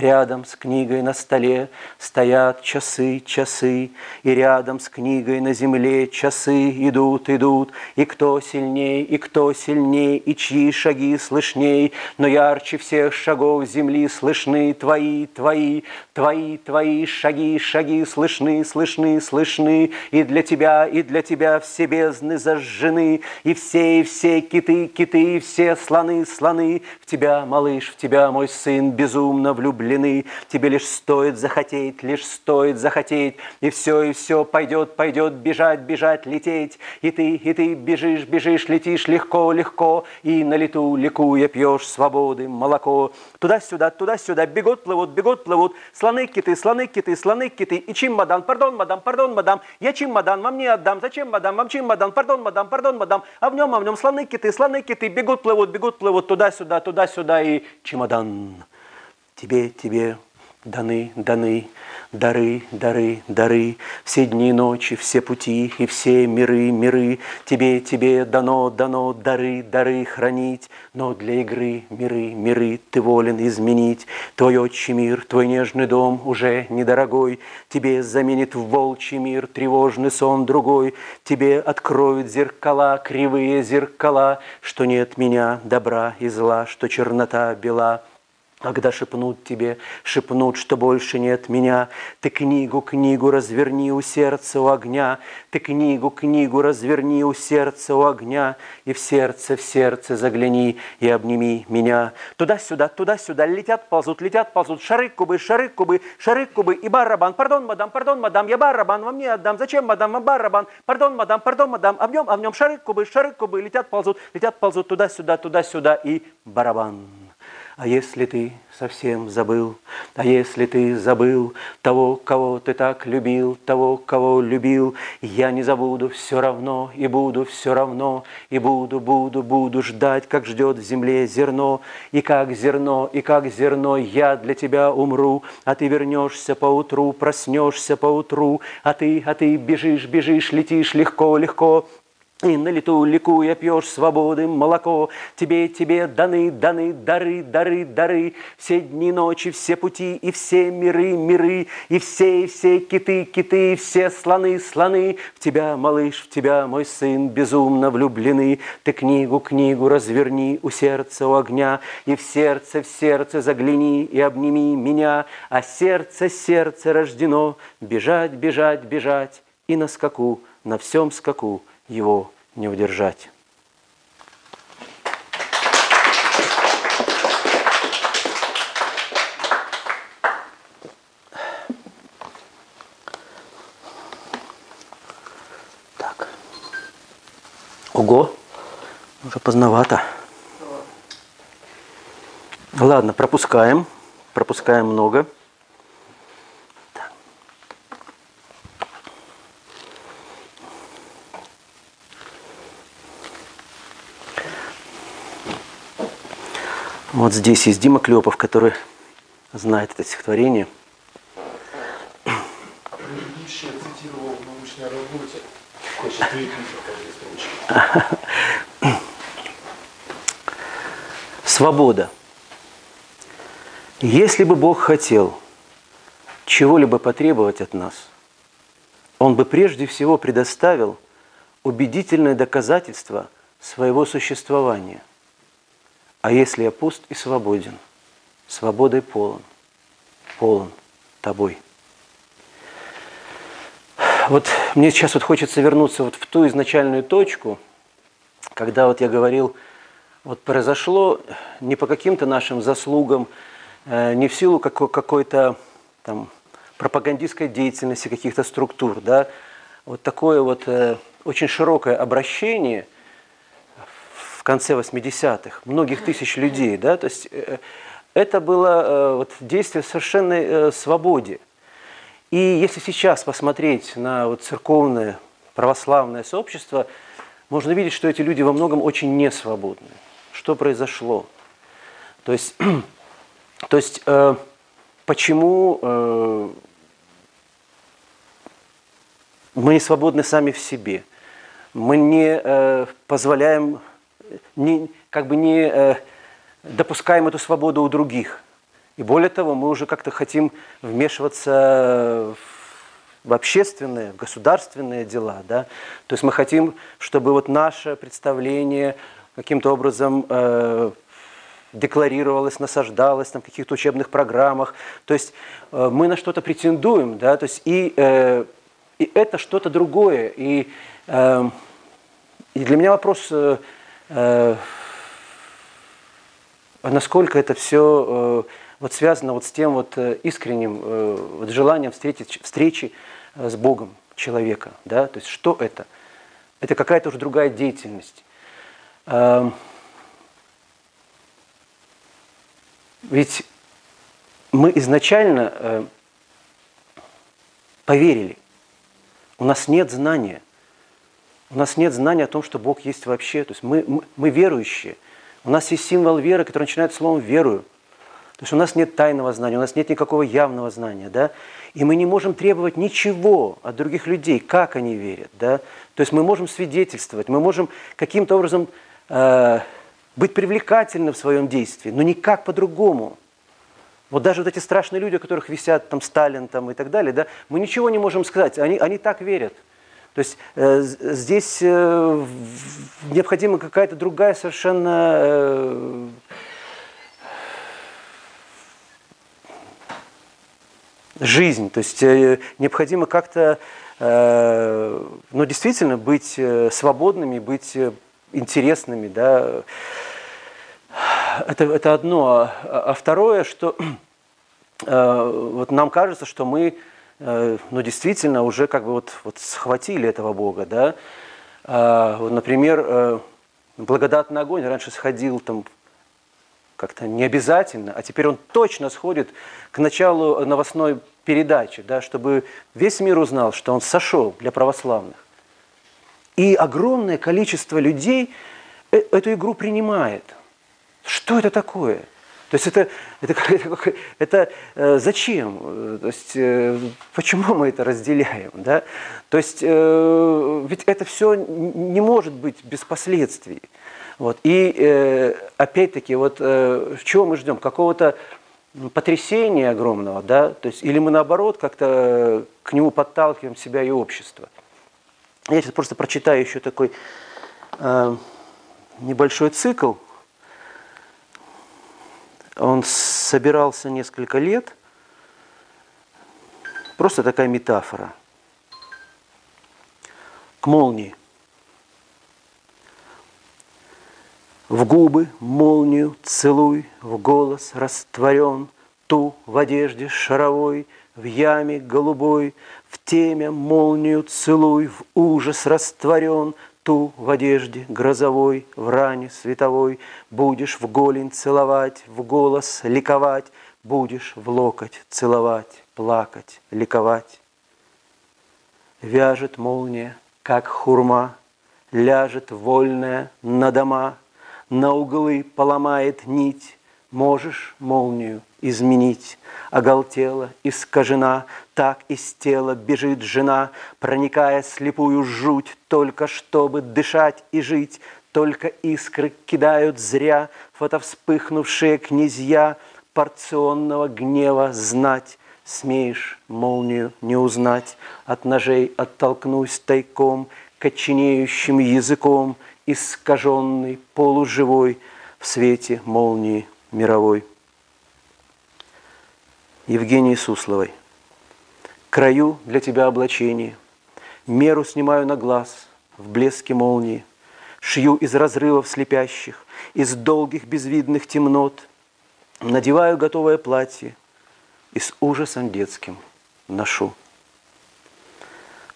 Рядом с книгой на столе стоят часы, часы, и рядом с книгой на земле часы идут, идут, и кто сильней, и кто сильней, и чьи шаги слышней, но ярче всех шагов земли слышны твои, твои, твои, твои шаги, шаги слышны, слышны, слышны, и для тебя, и для тебя все бездны зажжены, и все, и все киты, киты, и все слоны, слоны, в тебя, малыш, в тебя, мой сын, безумно влюблен влюблены, тебе лишь стоит захотеть, лишь стоит захотеть, и все, и все пойдет, пойдет бежать, бежать, лететь, и ты, и ты бежишь, бежишь, летишь легко, легко, и на лету, ликуя, пьешь свободы, молоко. Туда-сюда, туда-сюда, бегут, плывут, бегут, плывут, слоны, киты, слоны, киты, слоны, киты, и чим, мадам, пардон, мадам, пардон, мадам, я чим, мадам, вам не отдам, зачем, мадам, вам чим, мадам, пардон, мадам, пардон, мадам, а в нем, а в нем слоны, киты, слоны, киты, бегут, плывут, бегут, плывут, туда-сюда, туда-сюда, и чемодан тебе, тебе даны, даны, дары, дары, дары, все дни и ночи, все пути и все миры, миры, тебе, тебе дано, дано дары, дары хранить, но для игры миры, миры ты волен изменить. Твой отчий мир, твой нежный дом уже недорогой, тебе заменит в волчий мир тревожный сон другой, тебе откроют зеркала, кривые зеркала, что нет меня добра и зла, что чернота бела, когда шепнут тебе, шепнут, что больше нет меня, Ты книгу, книгу разверни у сердца у огня, Ты книгу, книгу разверни у сердца у огня, И в сердце, в сердце загляни и обними меня. Туда-сюда, туда-сюда летят, ползут, летят, ползут, шары кубы, шары кубы, шары кубы и барабан. Пардон, мадам, пардон, мадам, я барабан вам не отдам. Зачем, мадам, вам барабан? Пардон, мадам, пардон, мадам, а в нем, а в нем шары кубы, шары кубы, летят, ползут, летят, ползут, туда-сюда, туда-сюда и барабан. А если ты совсем забыл, а если ты забыл того, кого ты так любил, того, кого любил, я не забуду все равно, и буду все равно, и буду, буду, буду ждать, как ждет в земле зерно, и как зерно, и как зерно я для тебя умру, а ты вернешься по утру, проснешься по утру, а ты, а ты бежишь, бежишь, летишь легко, легко, и на лету ликуя пьешь свободы молоко, Тебе, тебе даны, даны, дары, дары, дары, Все дни, ночи, все пути и все миры, миры, И все, и все киты, киты, и все слоны, слоны. В тебя, малыш, в тебя, мой сын, безумно влюблены. Ты книгу, книгу разверни у сердца, у огня, И в сердце, в сердце загляни и обними меня, А сердце, сердце рождено. Бежать, бежать, бежать, И на скаку, на всем скаку его не удержать. Так. Ого, уже поздновато. Ладно, пропускаем. Пропускаем много. Вот здесь есть Дима Клепов, который знает это стихотворение. Ницше цитировал в научной работе. Хочет строчки. Свобода. Если бы Бог хотел чего-либо потребовать от нас, Он бы прежде всего предоставил убедительное доказательство своего существования – а если я пуст и свободен, свободой полон, полон тобой. Вот мне сейчас вот хочется вернуться вот в ту изначальную точку, когда вот я говорил, вот произошло не по каким-то нашим заслугам, э, не в силу какой-то там пропагандистской деятельности каких-то структур, да, вот такое вот э, очень широкое обращение – конце 80-х, многих тысяч людей. Да? То есть э, это было э, вот, действие в совершенной э, свободе. И если сейчас посмотреть на вот, церковное православное сообщество, можно видеть, что эти люди во многом очень несвободны. Что произошло? То есть, <clears throat> то есть э, почему э, мы не свободны сами в себе? Мы не э, позволяем не, как бы не э, допускаем эту свободу у других. И более того, мы уже как-то хотим вмешиваться в общественные, в государственные дела. Да? То есть мы хотим, чтобы вот наше представление каким-то образом э, декларировалось, насаждалось там, в каких-то учебных программах. То есть э, мы на что-то претендуем, да? то есть и, и это что-то другое. И, э, и для меня вопрос, э, насколько это все... Э, вот связано вот с тем вот э, искренним вот желанием встретить, встречи с Богом человека. Да? То есть что это? Это какая-то уже другая деятельность. Эм, ведь мы изначально поверили. У нас нет знания. У нас нет знания о том, что Бог есть вообще. То есть мы, мы, верующие. У нас есть символ веры, который начинает словом «верую». То есть у нас нет тайного знания, у нас нет никакого явного знания, да? И мы не можем требовать ничего от других людей, как они верят, да? То есть мы можем свидетельствовать, мы можем каким-то образом э, быть привлекательны в своем действии, но никак по-другому. Вот даже вот эти страшные люди, у которых висят там Сталин там, и так далее, да, мы ничего не можем сказать, они, они так верят. То есть э, здесь э, необходима какая-то другая совершенно э, жизнь. То есть э, необходимо как-то, э, ну, действительно быть э, свободными, быть интересными, да. Это, это одно. А, а второе, что <clears throat> вот нам кажется, что мы, ну, действительно уже как бы вот, вот схватили этого Бога, да. Вот, например, благодатный огонь раньше сходил там как-то не обязательно, а теперь он точно сходит к началу новостной передачи, да, чтобы весь мир узнал, что он сошел для православных. И огромное количество людей э, эту игру принимает. Что это такое? То есть это, это, <laughs> это, это э, зачем? То есть э, почему мы это разделяем? Да? То есть э, ведь это все не может быть без последствий. Вот. И э, опять-таки, вот э, чего мы ждем? Какого-то потрясения огромного, да? То есть, или мы наоборот как-то к нему подталкиваем себя и общество. Я сейчас просто прочитаю еще такой э, небольшой цикл. Он собирался несколько лет. Просто такая метафора. К молнии – В губы молнию целуй, в голос растворен, Ту в одежде шаровой, в яме голубой, В теме молнию целуй, в ужас растворен, Ту в одежде грозовой, в ране световой, Будешь в голень целовать, в голос ликовать, Будешь в локоть целовать, плакать, ликовать. Вяжет молния, как хурма, Ляжет вольная на дома, на углы поломает нить, Можешь молнию изменить. Оголтела, искажена, так из тела бежит жена, Проникая слепую жуть, только чтобы дышать и жить, Только искры кидают зря Фотовспыхнувшие князья Порционного гнева знать. Смеешь молнию не узнать, От ножей оттолкнусь тайком, Коченеющим языком — искаженный, полуживой в свете молнии мировой. Евгении Сусловой. Краю для тебя облачение, меру снимаю на глаз в блеске молнии, шью из разрывов слепящих, из долгих безвидных темнот, надеваю готовое платье и с ужасом детским ношу.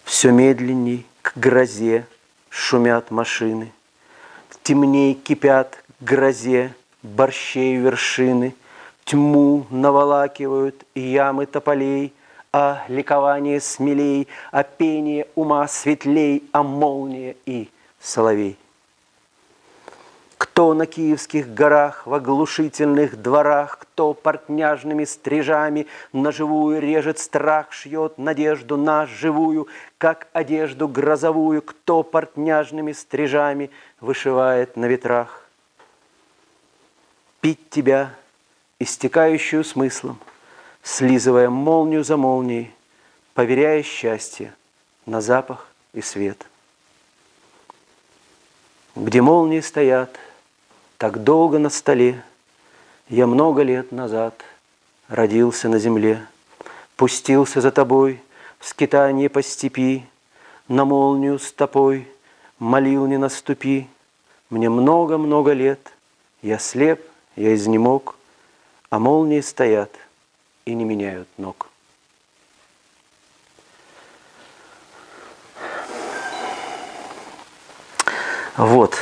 Все медленней к грозе шумят машины – Темней кипят грозе борщей вершины, Тьму наволакивают ямы тополей, А ликование смелей, а пение ума светлей, А молния и соловей. Кто на киевских горах, в оглушительных дворах, Кто портняжными стрижами на живую режет страх, Шьет надежду на живую, как одежду грозовую, Кто портняжными стрижами вышивает на ветрах. Пить тебя истекающую смыслом, слизывая молнию за молнией, поверяя счастье на запах и свет. Где молнии стоят, так долго на столе, я много лет назад родился на земле, пустился за тобой в скитание по степи, на молнию с тобой молил не наступи. Мне много-много лет, я слеп, я изнемог, а молнии стоят и не меняют ног. Вот,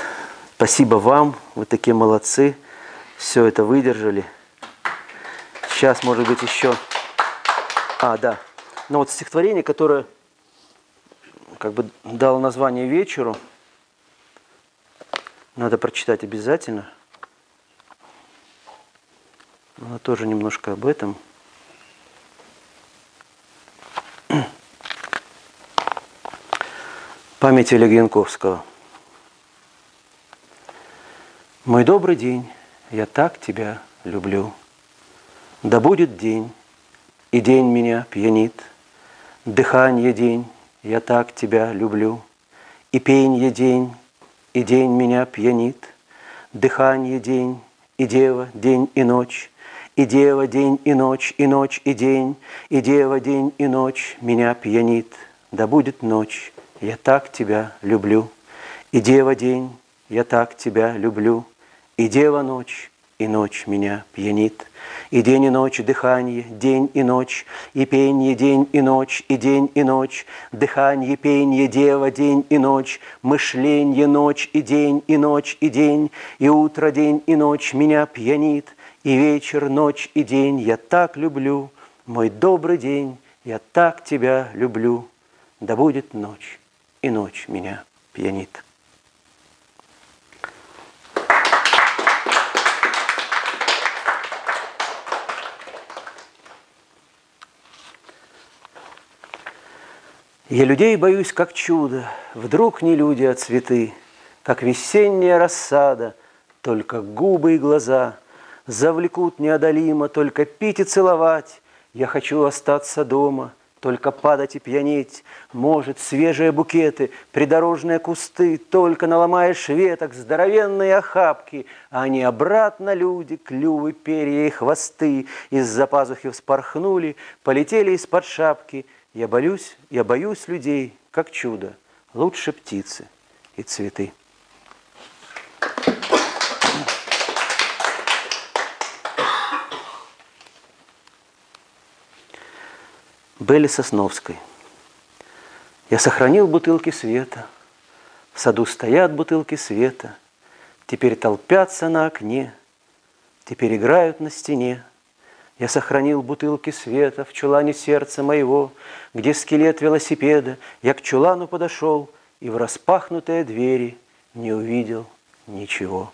спасибо вам, вы такие молодцы все это выдержали. Сейчас, может быть, еще... А, да. Ну вот стихотворение, которое как бы дало название вечеру, надо прочитать обязательно. Оно тоже немножко об этом. <clears throat> Память Олега Янковского. Мой добрый день я так тебя люблю. Да будет день, и день меня пьянит, Дыхание день, я так тебя люблю, И пенье день, и день меня пьянит, Дыхание день, и дева день и ночь, И дева день и ночь, и ночь и день, И дева день и ночь меня пьянит. Да будет ночь, я так тебя люблю, И дева день, я так тебя люблю, и дева ночь, и ночь меня пьянит, И день и ночь дыхание, день и ночь, И пенье день и ночь, и день и ночь, Дыхание, пенье, дева, день и ночь, Мышленье, ночь и день, и ночь и день, И утро, день и ночь меня пьянит, И вечер, ночь и день я так люблю, Мой добрый день, я так тебя люблю, Да будет ночь, и ночь меня пьянит. Я людей боюсь, как чудо, Вдруг не люди, а цветы, Как весенняя рассада, Только губы и глаза Завлекут неодолимо Только пить и целовать. Я хочу остаться дома, Только падать и пьянеть. Может, свежие букеты, Придорожные кусты, Только наломаешь веток Здоровенные охапки, А они обратно люди, Клювы, перья и хвосты Из-за пазухи вспорхнули, Полетели из-под шапки — я боюсь, я боюсь людей, как чудо, лучше птицы и цветы. Белли Сосновской. Я сохранил бутылки света, В саду стоят бутылки света, Теперь толпятся на окне, Теперь играют на стене. Я сохранил бутылки света в чулане сердца моего, Где скелет велосипеда. Я к чулану подошел И в распахнутые двери не увидел ничего.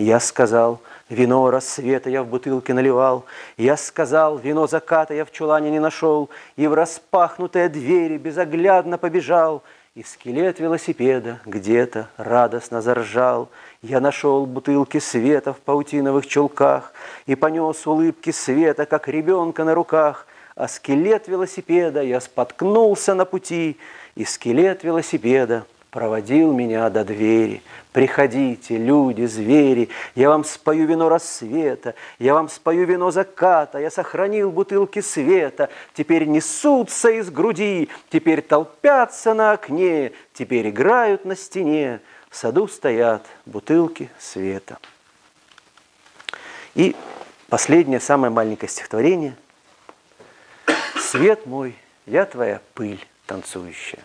Я сказал, вино рассвета я в бутылке наливал, Я сказал, вино заката я в чулане не нашел, И в распахнутые двери безоглядно побежал, И скелет велосипеда где-то радостно заржал, я нашел бутылки света в паутиновых чулках И понес улыбки света, как ребенка на руках, А скелет велосипеда я споткнулся на пути, И скелет велосипеда проводил меня до двери. Приходите, люди, звери, я вам спою вино рассвета, я вам спою вино заката, я сохранил бутылки света, теперь несутся из груди, теперь толпятся на окне, теперь играют на стене, в саду стоят бутылки света. И последнее, самое маленькое стихотворение. Свет мой, я твоя пыль танцующая.